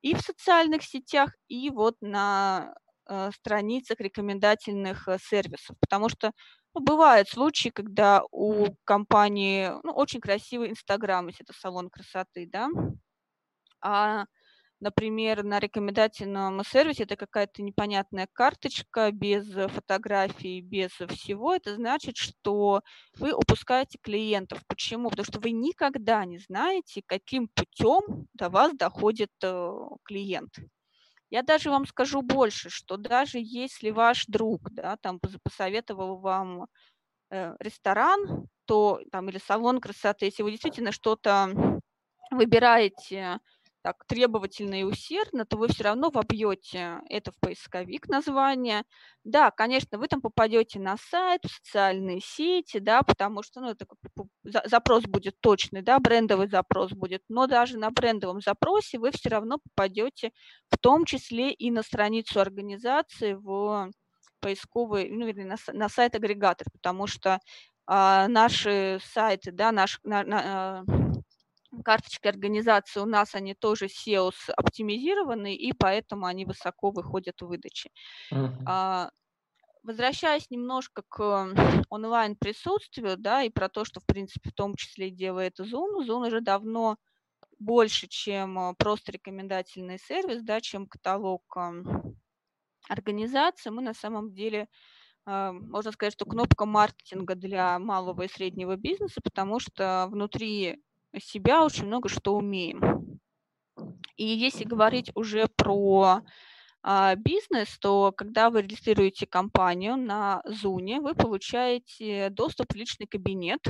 И в социальных сетях, и вот на э, страницах рекомендательных сервисов. Потому что ну, бывают случаи, когда у компании ну, очень красивый Инстаграм, если это салон красоты, да, а, например, на рекомендательном сервисе это какая-то непонятная карточка без фотографий, без всего. Это значит, что вы упускаете клиентов. Почему? Потому что вы никогда не знаете, каким путем до вас доходит э, клиент. Я даже вам скажу больше, что даже если ваш друг да, там посоветовал вам э, ресторан, то там или салон красоты, если вы действительно что-то выбираете так требовательно и усердно, то вы все равно вобьете это в поисковик название. Да, конечно, вы там попадете на сайт, в социальные сети, да, потому что ну, это запрос будет точный, да, брендовый запрос будет, но даже на брендовом запросе вы все равно попадете в том числе и на страницу организации в поисковый, ну, вернее, на, на сайт-агрегатор, потому что а, наши сайты, да, наш, на, на, а, карточки организации у нас, они тоже SEO оптимизированы, и поэтому они высоко выходят в выдаче. Uh-huh. Возвращаясь немножко к онлайн-присутствию, да, и про то, что, в принципе, в том числе делает Zoom, Zoom уже давно больше, чем а, просто рекомендательный сервис, да, чем каталог организации, мы на самом деле а, можно сказать, что кнопка маркетинга для малого и среднего бизнеса, потому что внутри себя очень много что умеем. И если говорить уже про а, бизнес, то когда вы регистрируете компанию на Zoom, вы получаете доступ в личный кабинет,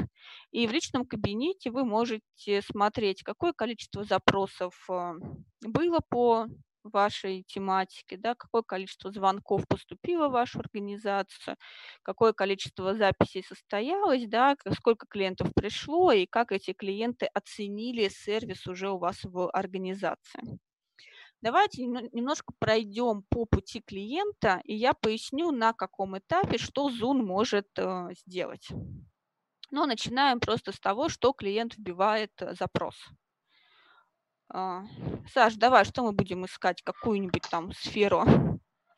и в личном кабинете вы можете смотреть, какое количество запросов а, было по вашей тематике, да, какое количество звонков поступило в вашу организацию, какое количество записей состоялось, да, сколько клиентов пришло и как эти клиенты оценили сервис уже у вас в организации. Давайте немножко пройдем по пути клиента, и я поясню, на каком этапе что Zoom может э, сделать. Но начинаем просто с того, что клиент вбивает э, запрос. А, Саш, давай, что мы будем искать? Какую-нибудь там сферу?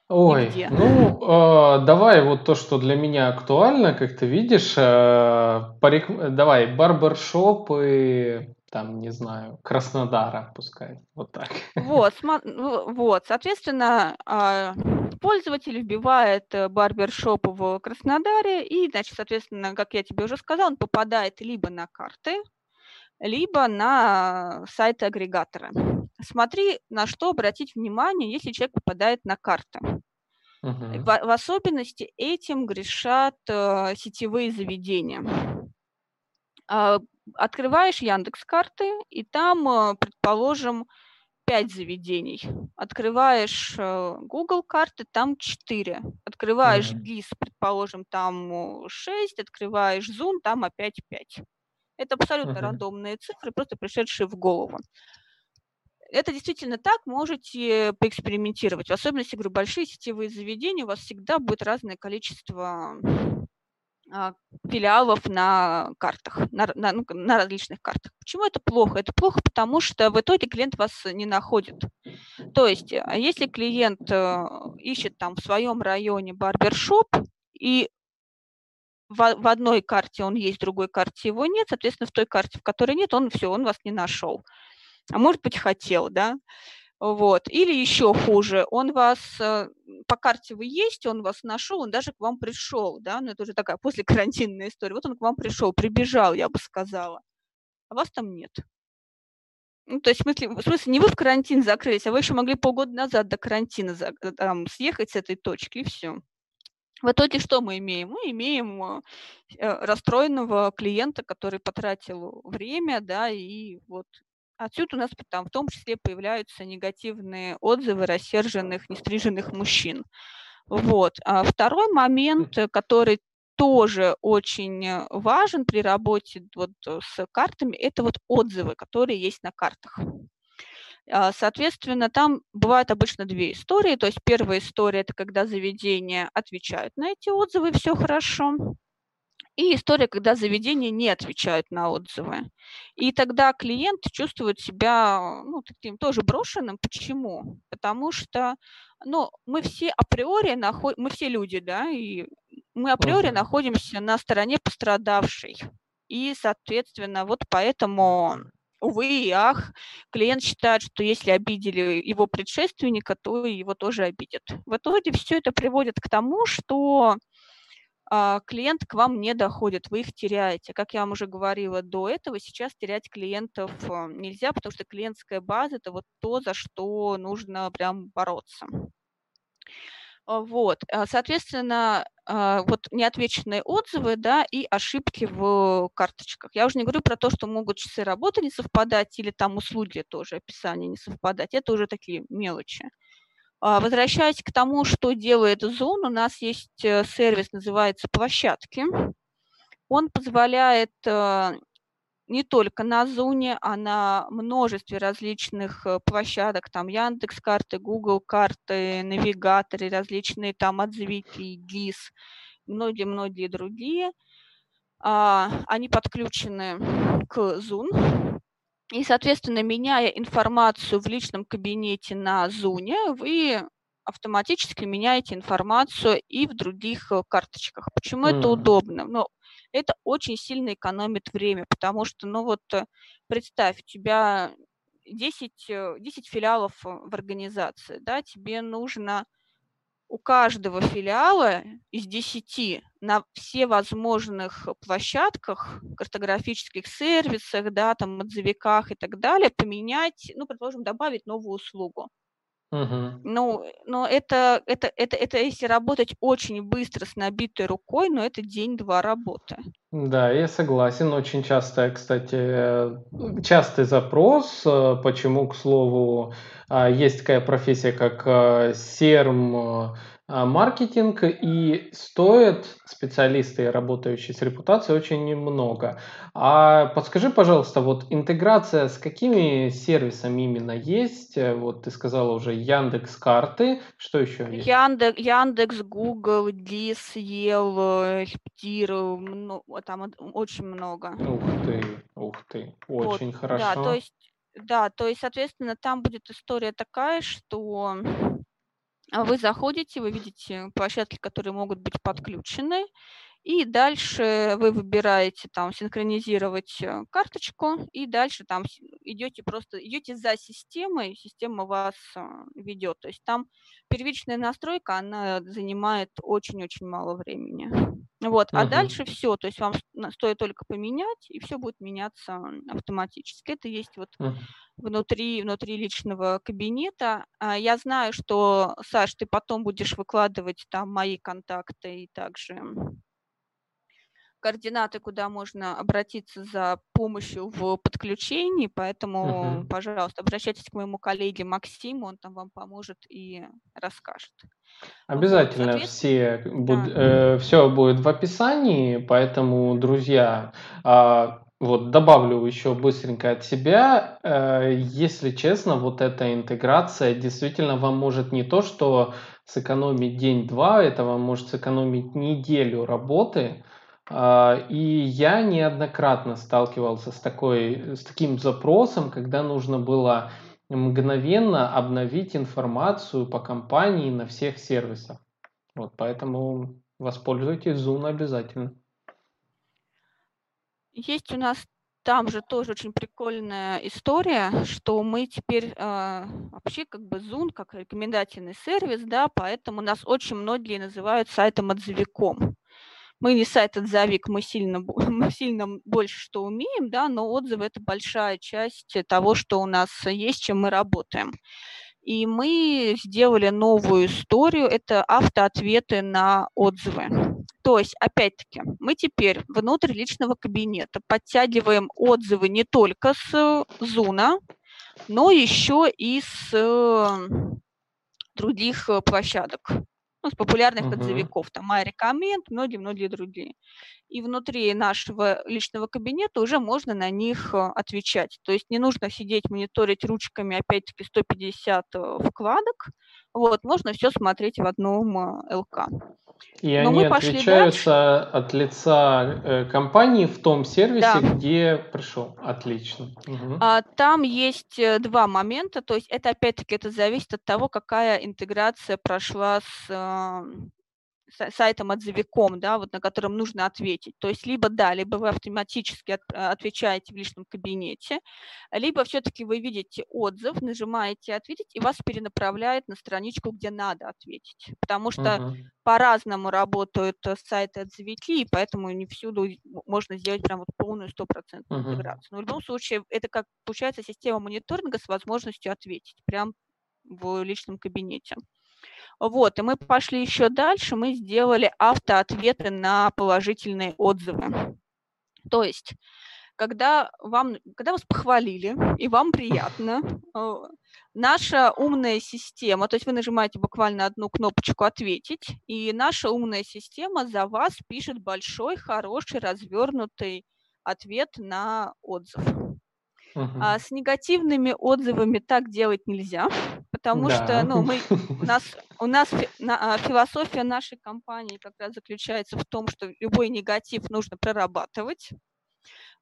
Ой, Нигде. ну, э, давай вот то, что для меня актуально, как ты видишь, э, порек... давай барбершопы, там, не знаю, Краснодара, пускай, вот так.
Вот, вот, соответственно, пользователь вбивает э, барбершоп в Краснодаре, и, значит, соответственно, как я тебе уже сказал, он попадает либо на карты, либо на сайты агрегатора. Смотри, на что обратить внимание, если человек попадает на карты. Uh-huh. В, в особенности этим грешат э, сетевые заведения. Э, открываешь Яндекс карты, и там, э, предположим, 5 заведений. Открываешь э, Google карты, там 4. Открываешь uh-huh. GIS, предположим, там 6. Открываешь Zoom, там опять 5. Это абсолютно uh-huh. рандомные цифры, просто пришедшие в голову. Это действительно так, можете поэкспериментировать. В особенности, говорю, большие сетевые заведения, у вас всегда будет разное количество а, филиалов на картах, на, на, ну, на различных картах. Почему это плохо? Это плохо, потому что в итоге клиент вас не находит. То есть, а если клиент э, ищет там в своем районе барбершоп, и в, в одной карте он есть, в другой карте его нет, соответственно, в той карте, в которой нет, он все, он вас не нашел. А может быть, хотел, да? Вот. Или еще хуже, он вас, э, по карте вы есть, он вас нашел, он даже к вам пришел, да, ну это уже такая после карантинная история. Вот он к вам пришел, прибежал, я бы сказала, а вас там нет. Ну, то есть, в смысле, в смысле, не вы в карантин закрылись, а вы еще могли полгода назад до карантина э, там, съехать с этой точки, и все. В итоге что мы имеем? Мы имеем э, э, расстроенного клиента, который потратил время, да, и вот отсюда у нас там в том числе появляются негативные отзывы рассерженных, нестриженных мужчин. Вот. А второй момент, э, который тоже очень важен при работе вот с картами, это вот отзывы, которые есть на картах. А, соответственно, там бывают обычно две истории. То есть первая история – это когда заведения отвечают на эти отзывы, все хорошо. И история, когда заведения не отвечают на отзывы. И тогда клиент чувствует себя ну, таким тоже брошенным. Почему? Потому что ну, мы все априори находим, мы все люди, да, и мы априори uh-huh. находимся на стороне пострадавшей. И, соответственно, вот поэтому увы и ах, клиент считает, что если обидели его предшественника, то его тоже обидят. В итоге все это приводит к тому, что а, клиент к вам не доходит, вы их теряете. Как я вам уже говорила до этого, сейчас терять клиентов а, нельзя, потому что клиентская база – это вот то, за что нужно прям бороться. А, вот, соответственно, вот неотвеченные отзывы, да, и ошибки в карточках. Я уже не говорю про то, что могут часы работы не совпадать или там услуги тоже, описание не совпадать. Это уже такие мелочи. Возвращаясь к тому, что делает Zoom, у нас есть э, сервис, называется «Площадки». Он позволяет э, не только на Зуне, а на множестве различных э, площадок, там Яндекс карты, Google карты, навигаторы, различные там отзывики, ГИС, многие-многие другие. А, они подключены к Zoom, И, соответственно, меняя информацию в личном кабинете на Зуне, вы автоматически меняете информацию и в других э, карточках. Почему mm. это удобно? Ну, это очень сильно экономит время, потому что, ну вот, э, представь, у тебя 10, 10 э, филиалов в организации, да, тебе нужно у каждого филиала из 10 на все возможных площадках, картографических сервисах, да, там, отзывиках и так далее, поменять, ну, предположим, добавить новую услугу.
Угу.
Ну, но это, это, это, это если работать очень быстро с набитой рукой, но это день-два работы.
Да, я согласен. Очень часто, кстати, частый запрос, э, почему, к слову, а, есть такая профессия, как э, серм маркетинг, и стоят специалисты, работающие с репутацией, очень немного. А подскажи, пожалуйста, вот интеграция с какими сервисами именно есть? Вот ты сказала уже Яндекс карты, что еще есть?
Яндекс, Яндекс Google, Дис, Ел, Хептир, ну, там очень много.
Ух ты, ух ты, очень вот, хорошо.
Да, то есть, да, то есть, соответственно, там будет история такая, что а вы заходите, вы видите площадки, которые могут быть подключены, и дальше вы выбираете там синхронизировать э, карточку, и дальше там идете просто, идете за системой, система вас э, ведет. То есть там первичная настройка, она занимает очень-очень мало времени. Вот, uh-huh. а дальше все, то есть вам стоит только поменять, и все будет меняться автоматически. Это есть вот uh-huh. внутри, внутри личного кабинета. А я знаю, что, Саш, ты потом будешь выкладывать там мои контакты и также координаты, куда можно обратиться за помощью в подключении, поэтому, uh-huh. пожалуйста, обращайтесь к моему коллеге Максиму, он там вам поможет и расскажет.
Обязательно вот, все буд, да. э, все будет в описании, поэтому, друзья, э, вот добавлю еще быстренько от себя. Э, если честно, вот эта интеграция действительно вам может не то, что сэкономить день-два, это вам может сэкономить неделю работы. Э, и я неоднократно сталкивался с, такой, с таким запросом, когда нужно было мгновенно обновить информацию по компании на всех сервисах. Вот, поэтому воспользуйтесь Zoom обязательно.
Есть у нас там же тоже очень прикольная история, что мы теперь э, вообще как бы Zoom как рекомендательный сервис, да, поэтому нас очень многие называют сайтом отзывиком мы не сайт-отзовик, мы сильно, мы сильно больше что умеем, да, но отзывы – это большая часть того, что у нас есть, чем мы работаем. И мы сделали новую историю, это автоответы на отзывы. То есть, опять-таки, мы теперь внутрь личного кабинета подтягиваем отзывы не только с Зуна, но еще и с других площадок ну, с популярных uh-huh. отзывиков, там iRecommend, многие-многие другие. И внутри нашего личного кабинета уже можно на них э, отвечать. То есть не нужно сидеть, мониторить ручками, опять-таки, 150 э, вкладок. Вот, можно все смотреть в одном э, ЛК.
И Но они отвечаются дальше. от лица э, компании в том сервисе, да. где пришел. Отлично.
Угу. А, там есть э, два момента, то есть это опять-таки это зависит от того, какая интеграция прошла с сайтом отзывиком, да, вот на котором нужно ответить. То есть либо да, либо вы автоматически от, э, отвечаете в личном кабинете, либо все-таки вы видите отзыв, нажимаете ответить, и вас перенаправляет на страничку, где надо ответить. Потому что uh-huh. по-разному работают э, сайты отзывики, и поэтому не всюду можно сделать прям вот полную стопроцентную uh-huh. интеграцию. Но в любом случае это как получается система мониторинга с возможностью ответить прям в личном кабинете. Вот, и мы пошли еще дальше, мы сделали автоответы на положительные отзывы. То есть, когда, вам, когда вас похвалили, и вам приятно, э, наша умная система, то есть вы нажимаете буквально одну кнопочку «Ответить», и наша умная система за вас пишет большой, хороший, развернутый ответ на отзыв. Uh-huh. А с негативными отзывами так делать нельзя, потому да. что ну, мы, у нас, у нас на, философия нашей компании как раз заключается в том, что любой негатив нужно прорабатывать.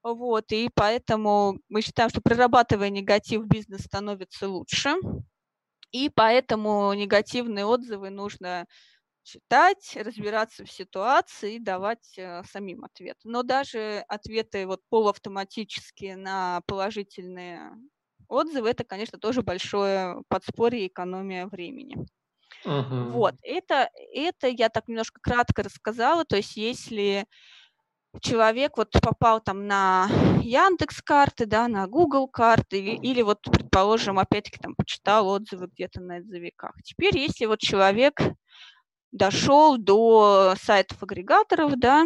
Вот, и поэтому мы считаем, что прорабатывая негатив, бизнес становится лучше. И поэтому негативные отзывы нужно читать, разбираться в ситуации и давать э, самим ответ. Но даже ответы вот полуавтоматические на положительные отзывы, это, конечно, тоже большое подспорье и экономия времени. Uh-huh. Вот, это, это я так немножко кратко рассказала, то есть если человек вот попал там на Яндекс карты, да, на Google карты, или, или вот, предположим, опять-таки там почитал отзывы где-то на отзывиках. Теперь, если вот человек дошел до сайтов агрегаторов, да,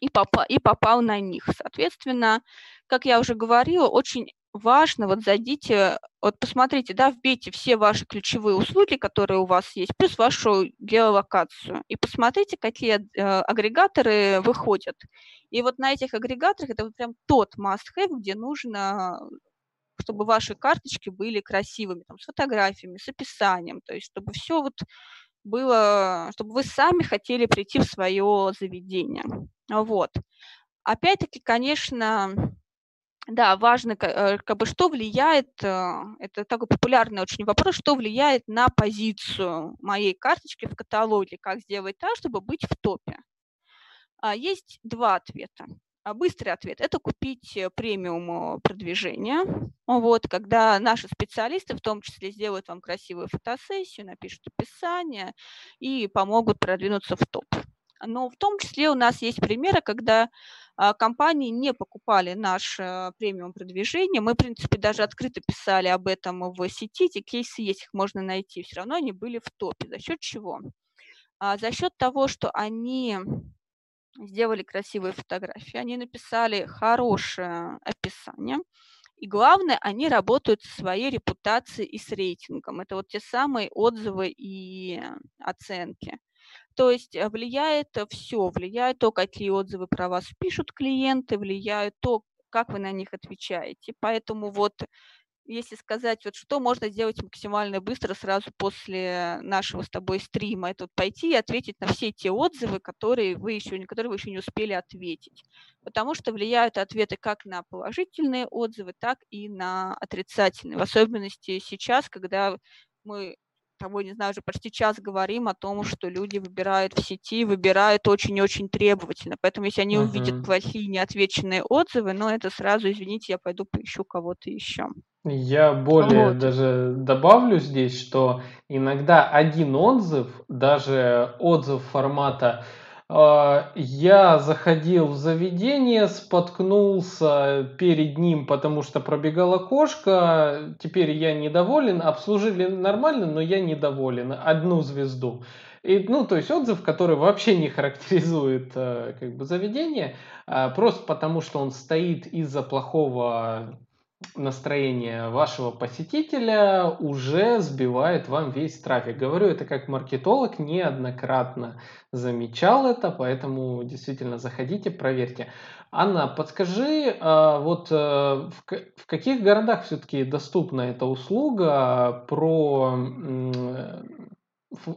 и, попал, и попал на них. Соответственно, как я уже говорила, очень важно, вот зайдите, вот посмотрите, да, вбейте все ваши ключевые услуги, которые у вас есть, плюс вашу геолокацию, и посмотрите, какие э, агрегаторы выходят. И вот на этих агрегаторах это вот прям тот must-have, где нужно чтобы ваши карточки были красивыми, там, с фотографиями, с описанием, то есть чтобы все вот было, чтобы вы сами хотели прийти в свое заведение. Вот. Опять-таки, конечно, да, важно, э, как бы, что влияет, э, это такой популярный очень вопрос, что влияет на позицию моей карточки в каталоге, как сделать так, чтобы быть в топе. А, есть два ответа. А, быстрый ответ – это купить э, премиум продвижения. Вот, когда наши специалисты в том числе сделают вам красивую фотосессию, напишут описание и помогут продвинуться в топ. Но в том числе у нас есть примеры, когда а, компании не покупали наше премиум продвижение. Мы, в принципе, даже открыто писали об этом в сети. Эти кейсы есть, их можно найти. Все равно они были в топе. За счет чего? А, за счет того, что они сделали красивые фотографии, они написали хорошее описание, и главное, они работают со своей репутацией и с рейтингом. Это вот те самые отзывы и оценки. То есть э, влияет все, влияет то, какие отзывы про вас пишут клиенты, влияет то, как вы на них отвечаете. Поэтому вот если сказать, вот что можно сделать максимально быстро сразу после нашего с тобой стрима, это вот пойти и ответить на все те отзывы, которые вы еще, которые вы еще не успели ответить. Потому что влияют ответы как на положительные отзывы, так и на отрицательные. В особенности сейчас, когда мы того, не знаю, уже почти час говорим о том, что люди выбирают в сети, выбирают очень-очень требовательно. Поэтому если они uh-huh. увидят плохие неотвеченные отзывы, ну это сразу, извините, я пойду поищу кого-то еще.
Я более вот. даже добавлю здесь, что иногда один отзыв, даже отзыв формата я заходил в заведение, споткнулся перед ним, потому что пробегала кошка. Теперь я недоволен. Обслужили нормально, но я недоволен. Одну звезду. И, ну, то есть отзыв, который вообще не характеризует э, как бы, заведение, а просто потому что он стоит из-за плохого настроение вашего посетителя уже сбивает вам весь трафик. Говорю это как маркетолог, неоднократно замечал это, поэтому действительно заходите, проверьте. Анна, подскажи, а, вот э, в каких городах все-таки доступна эта услуга про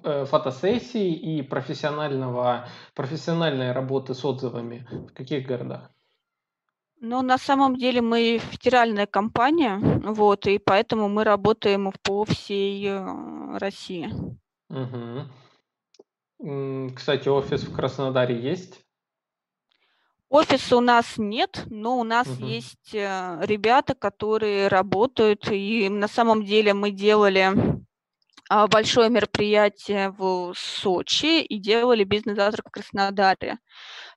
э, фотосессии и профессионального, профессиональной работы с отзывами? В каких городах?
Ну, на самом деле мы федеральная компания, вот, и поэтому мы работаем по всей э, России.
Угу. Кстати, офис в Краснодаре есть?
Офиса у нас нет, но у нас угу. есть э, ребята, которые работают, и на самом деле мы делали большое мероприятие в Сочи и делали бизнес-завтрак в Краснодаре.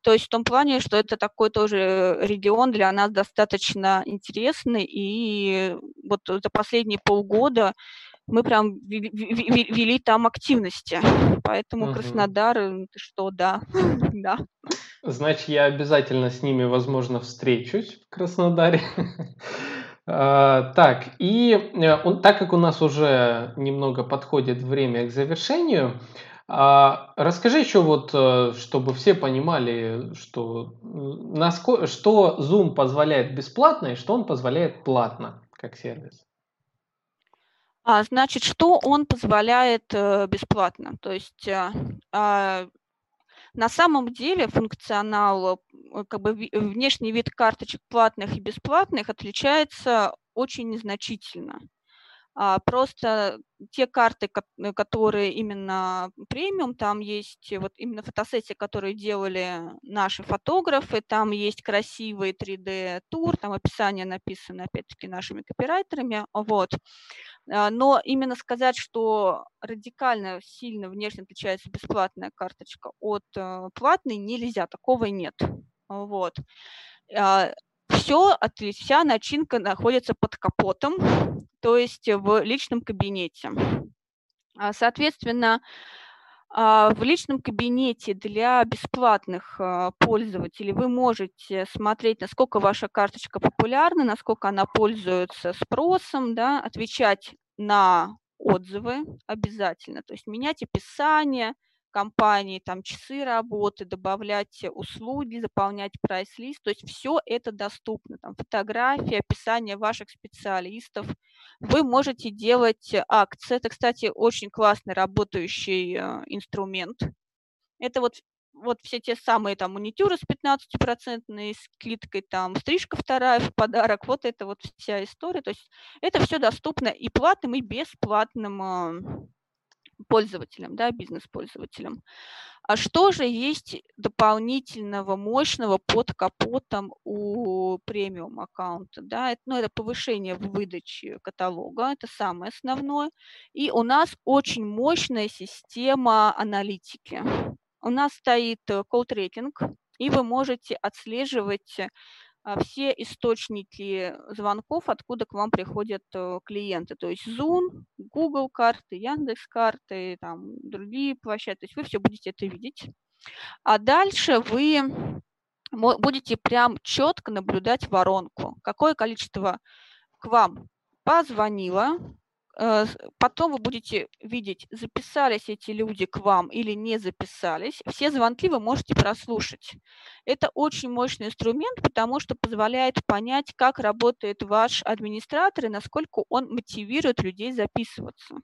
То есть в том плане, что это такой тоже регион для нас достаточно интересный, и вот за последние полгода мы прям вели, вели там активности. Поэтому угу. Краснодар, что, да, да.
Значит, я обязательно с ними, возможно, встречусь в Краснодаре. А, так, и э, так как у нас уже немного подходит время к завершению, а, расскажи еще вот, э, чтобы все понимали, что, насколько, что Zoom позволяет бесплатно и что он позволяет платно как сервис.
А, значит, что он позволяет э, бесплатно? То есть а, На самом деле функционал, как бы внешний вид карточек платных и бесплатных отличается очень незначительно. А, просто те карты, э, которые именно премиум, там есть вот именно фотосессии, которые делали наши фотографы, там есть красивый 3D-тур, там описание написано, опять-таки, нашими копирайтерами, вот. А, но именно сказать, что радикально сильно внешне отличается бесплатная карточка от э, платной, нельзя, такого нет. Вот а, все, вся начинка находится под капотом, то есть в личном кабинете. А, соответственно, а, в личном кабинете для бесплатных пользователей вы можете смотреть, насколько ваша карточка популярна, насколько она пользуется спросом, да, отвечать на отзывы обязательно, то есть менять описание, компании, там часы работы, добавлять услуги, заполнять прайс-лист. То есть все это доступно. Там фотографии, описание ваших специалистов. Вы можете делать акции. Это, кстати, очень классный работающий э, инструмент. Это вот вот все те самые там маникюры с 15% скидкой, там стрижка вторая в подарок, вот это вот вся история. То есть это все доступно и платным, и бесплатным э, пользователям, да, бизнес-пользователям. А что же есть дополнительного, мощного под капотом у премиум аккаунта? Да? Это, ну, это повышение в выдаче каталога, это самое основное. И у нас очень мощная система аналитики. У нас стоит колл-трекинг, и вы можете отслеживать все источники звонков, откуда к вам приходят э, клиенты. То есть Zoom, Google карты, Яндекс карты, там, другие площадки. То есть вы все будете это видеть. А дальше вы будете прям четко наблюдать воронку. Какое количество к вам позвонило, потом вы будете видеть, записались эти люди к вам или не записались. Все звонки вы можете прослушать. Это очень мощный инструмент, потому что позволяет понять, как работает ваш администратор и насколько он мотивирует людей записываться.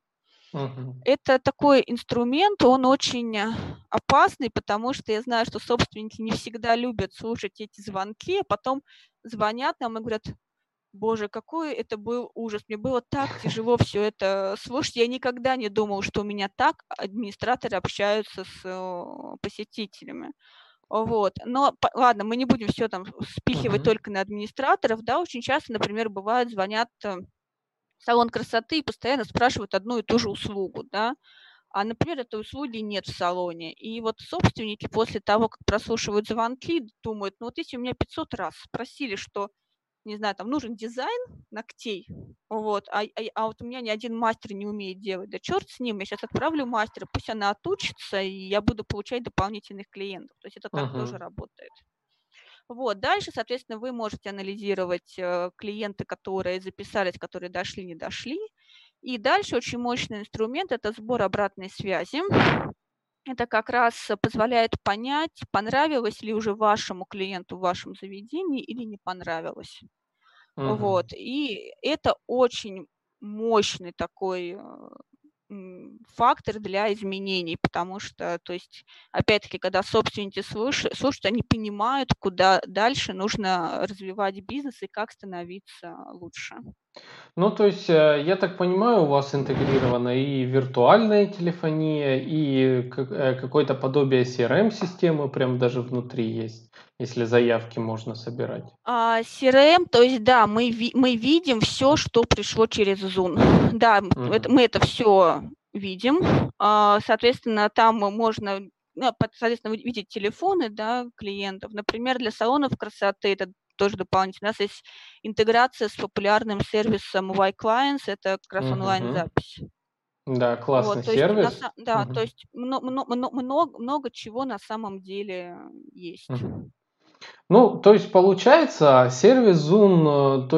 Это такой инструмент, он очень опасный, потому что я знаю, что собственники не всегда любят слушать эти звонки, а потом звонят нам и говорят, Боже, какой это был ужас. Мне было так тяжело все это слушать. Я никогда не думал, что у меня так администраторы общаются с э, посетителями. Вот. Но ладно, мы не будем все там спихивать uh-huh. только на администраторов. Да, очень часто, например, бывает, звонят э, в салон красоты и постоянно спрашивают одну и ту же услугу, да. А, например, этой услуги нет в салоне. И вот собственники после того, как прослушивают звонки, думают, ну вот если у меня 500 раз спросили, что не знаю, там нужен дизайн ногтей, вот, а, а, а вот у меня ни один мастер не умеет делать, да черт с ним, я сейчас отправлю мастера, пусть она отучится, и я буду получать дополнительных клиентов, то есть это так uh-huh. тоже работает. Вот, дальше, соответственно, вы можете анализировать э, клиенты, которые записались, которые дошли, не дошли, и дальше очень мощный инструмент – это сбор обратной связи. Это как раз позволяет понять, понравилось ли уже вашему клиенту в вашем заведении или не понравилось. Угу. Вот. И это очень мощный такой э, фактор для изменений, потому что, то есть, опять-таки, когда собственники слушают, они понимают, куда дальше нужно развивать бизнес и как становиться лучше.
Ну, то есть, э, я так понимаю, у вас интегрирована и виртуальная телефония, и э, какое-то подобие CRM-системы прям даже внутри есть, если заявки можно собирать.
А, CRM, то есть, да, мы, мы видим все, что пришло через Zoom. Да, угу. это, мы это все видим. А, соответственно, там можно ну, соответственно, видеть телефоны да, клиентов. Например, для салонов красоты это тоже дополнительно. У нас есть интеграция с популярным сервисом Y-Clients, это как раз онлайн-запись.
Да, классный вот, сервис.
На, да, угу. то есть много, много, много, много чего на самом деле есть. Угу.
Ну, то есть получается, сервис zoom.ru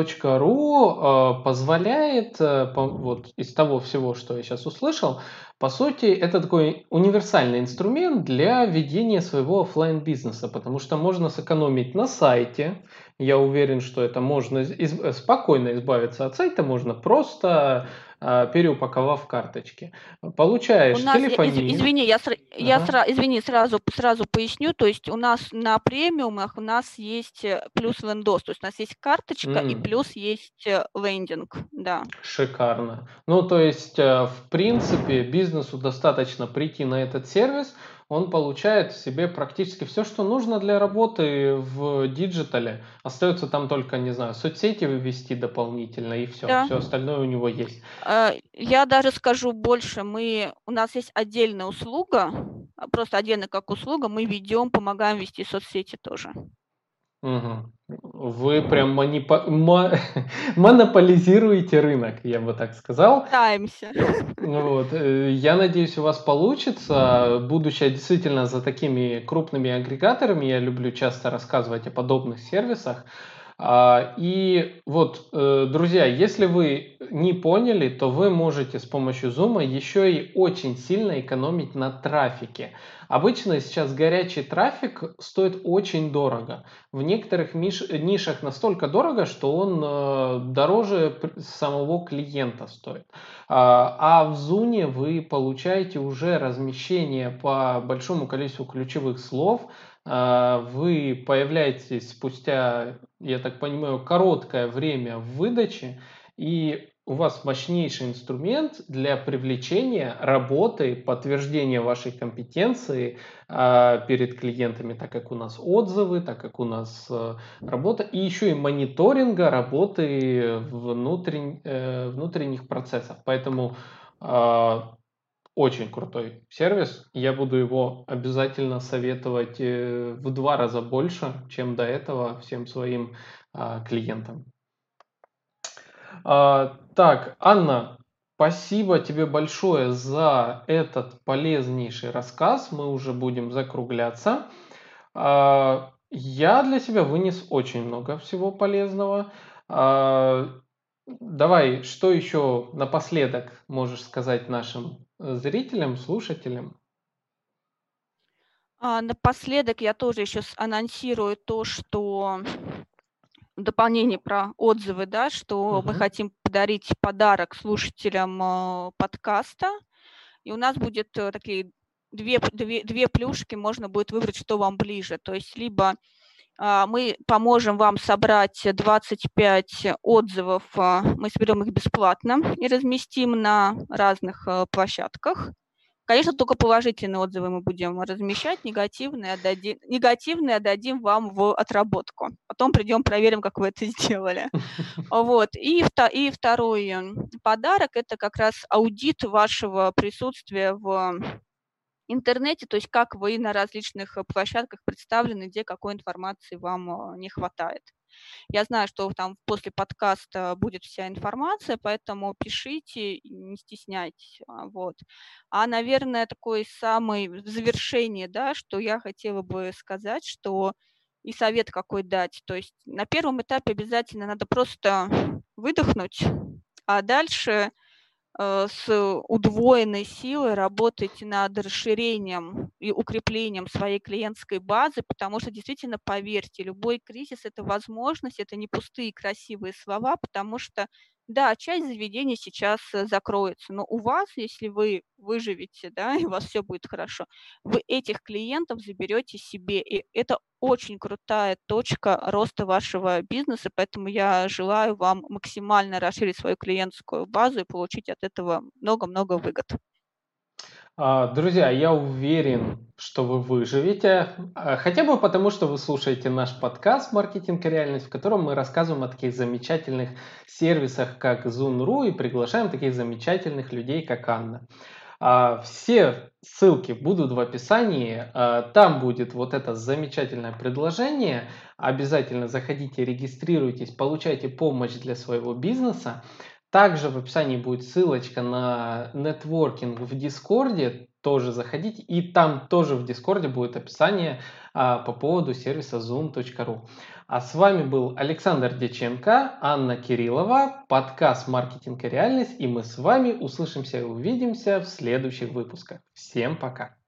э, позволяет, э, вот из того всего, что я сейчас услышал, по сути, это такой универсальный инструмент для ведения своего офлайн бизнеса, потому что можно сэкономить на сайте. Я уверен, что это можно из, спокойно избавиться от сайта, можно просто переупаковав карточки. Получаешь у нас, телефонию.
Извини, я, я ага. сра, извини, сразу, сразу поясню. То есть у нас на премиумах у нас есть э, плюс лендос. То есть у нас есть карточка м-м. и плюс есть э, лендинг. Да.
Шикарно. Ну, то есть, э, в принципе, бизнесу достаточно прийти на этот сервис, он получает в себе практически все, что нужно для работы в диджитале. Остается там только, не знаю, соцсети вывести дополнительно, и все. Да. Все остальное у него есть.
А, я даже скажу больше. Мы, у нас есть отдельная услуга, а, просто отдельно как услуга, мы ведем, помогаем вести соцсети тоже.
Угу. Вы прям манипо... монополизируете рынок, я бы так сказал.
Пытаемся.
Вот. Э, я надеюсь, у вас получится. Будущее действительно за такими крупными агрегаторами, я люблю часто рассказывать о подобных сервисах. А, и вот, э, друзья, если вы не поняли, то вы можете с помощью Zoom еще и очень сильно экономить на трафике. Обычно сейчас горячий трафик стоит очень дорого. В некоторых нишах настолько дорого, что он э, дороже самого клиента стоит. А, а в Zoom вы получаете уже размещение по большому количеству ключевых слов, вы появляетесь спустя, я так понимаю, короткое время в выдаче, и у вас мощнейший инструмент для привлечения работы, подтверждения вашей компетенции э, перед клиентами, так как у нас отзывы, так как у нас э, работа, и еще и мониторинга работы э, внутренних процессов. Поэтому э, очень крутой сервис. Я буду его обязательно советовать э, в два раза больше, чем до этого всем своим э, клиентам. А, так, Анна, спасибо тебе большое за этот полезнейший рассказ. Мы уже будем закругляться. А, я для себя вынес очень много всего полезного. А, давай, что еще напоследок можешь сказать нашим зрителям, слушателям?
А, напоследок я тоже еще анонсирую то, что дополнение про отзывы, да, что uh-huh. мы хотим подарить подарок слушателям э, подкаста. И у нас будет э, такие две, две, две плюшки, можно будет выбрать, что вам ближе. То есть либо мы поможем вам собрать 25 отзывов, э, мы соберем их бесплатно и разместим на разных э, площадках. Конечно, только положительные отзывы мы будем размещать, негативные отдадим, негативные отдадим вам в отработку. Потом придем, проверим, как вы это сделали. Вот. И, и второй подарок – это как раз аудит вашего присутствия в интернете, то есть как вы на различных площадках представлены, где какой информации вам э, не хватает. Я знаю, что там после подкаста будет вся информация, поэтому пишите, не стесняйтесь. А, вот. А, наверное, такой самый завершение, да, что я хотела бы сказать, что и совет какой дать. То есть на первом этапе обязательно надо просто выдохнуть, а дальше Э, с удвоенной силой работать над расширением и укреплением своей клиентской базы, потому что действительно, поверьте, любой кризис – это возможность, это не пустые красивые слова, потому что да, часть заведений сейчас э, закроется, но у вас, если вы выживете, да, и у вас все будет хорошо, вы этих клиентов заберете себе, и это очень крутая точка роста вашего бизнеса, поэтому я желаю вам максимально расширить свою клиентскую базу и получить от этого много-много выгод.
А, друзья, я уверен, что вы выживете, а, хотя бы потому, что вы слушаете наш подкаст «Маркетинг и реальность», в котором мы рассказываем о таких замечательных сервисах, как Zoom.ru, и приглашаем таких замечательных людей, как Анна. А, все ссылки будут в описании, там будет вот это замечательное предложение. Обязательно заходите, регистрируйтесь, получайте помощь для своего бизнеса. Также в описании будет ссылочка на нетворкинг в Дискорде, тоже заходите, и там тоже в Дискорде будет описание а, по поводу сервиса zoon.ru. А с вами был Александр Деченко, Анна Кириллова, подкаст «Маркетинг и реальность», и мы с вами услышимся и увидимся в следующих выпусках. Всем пока!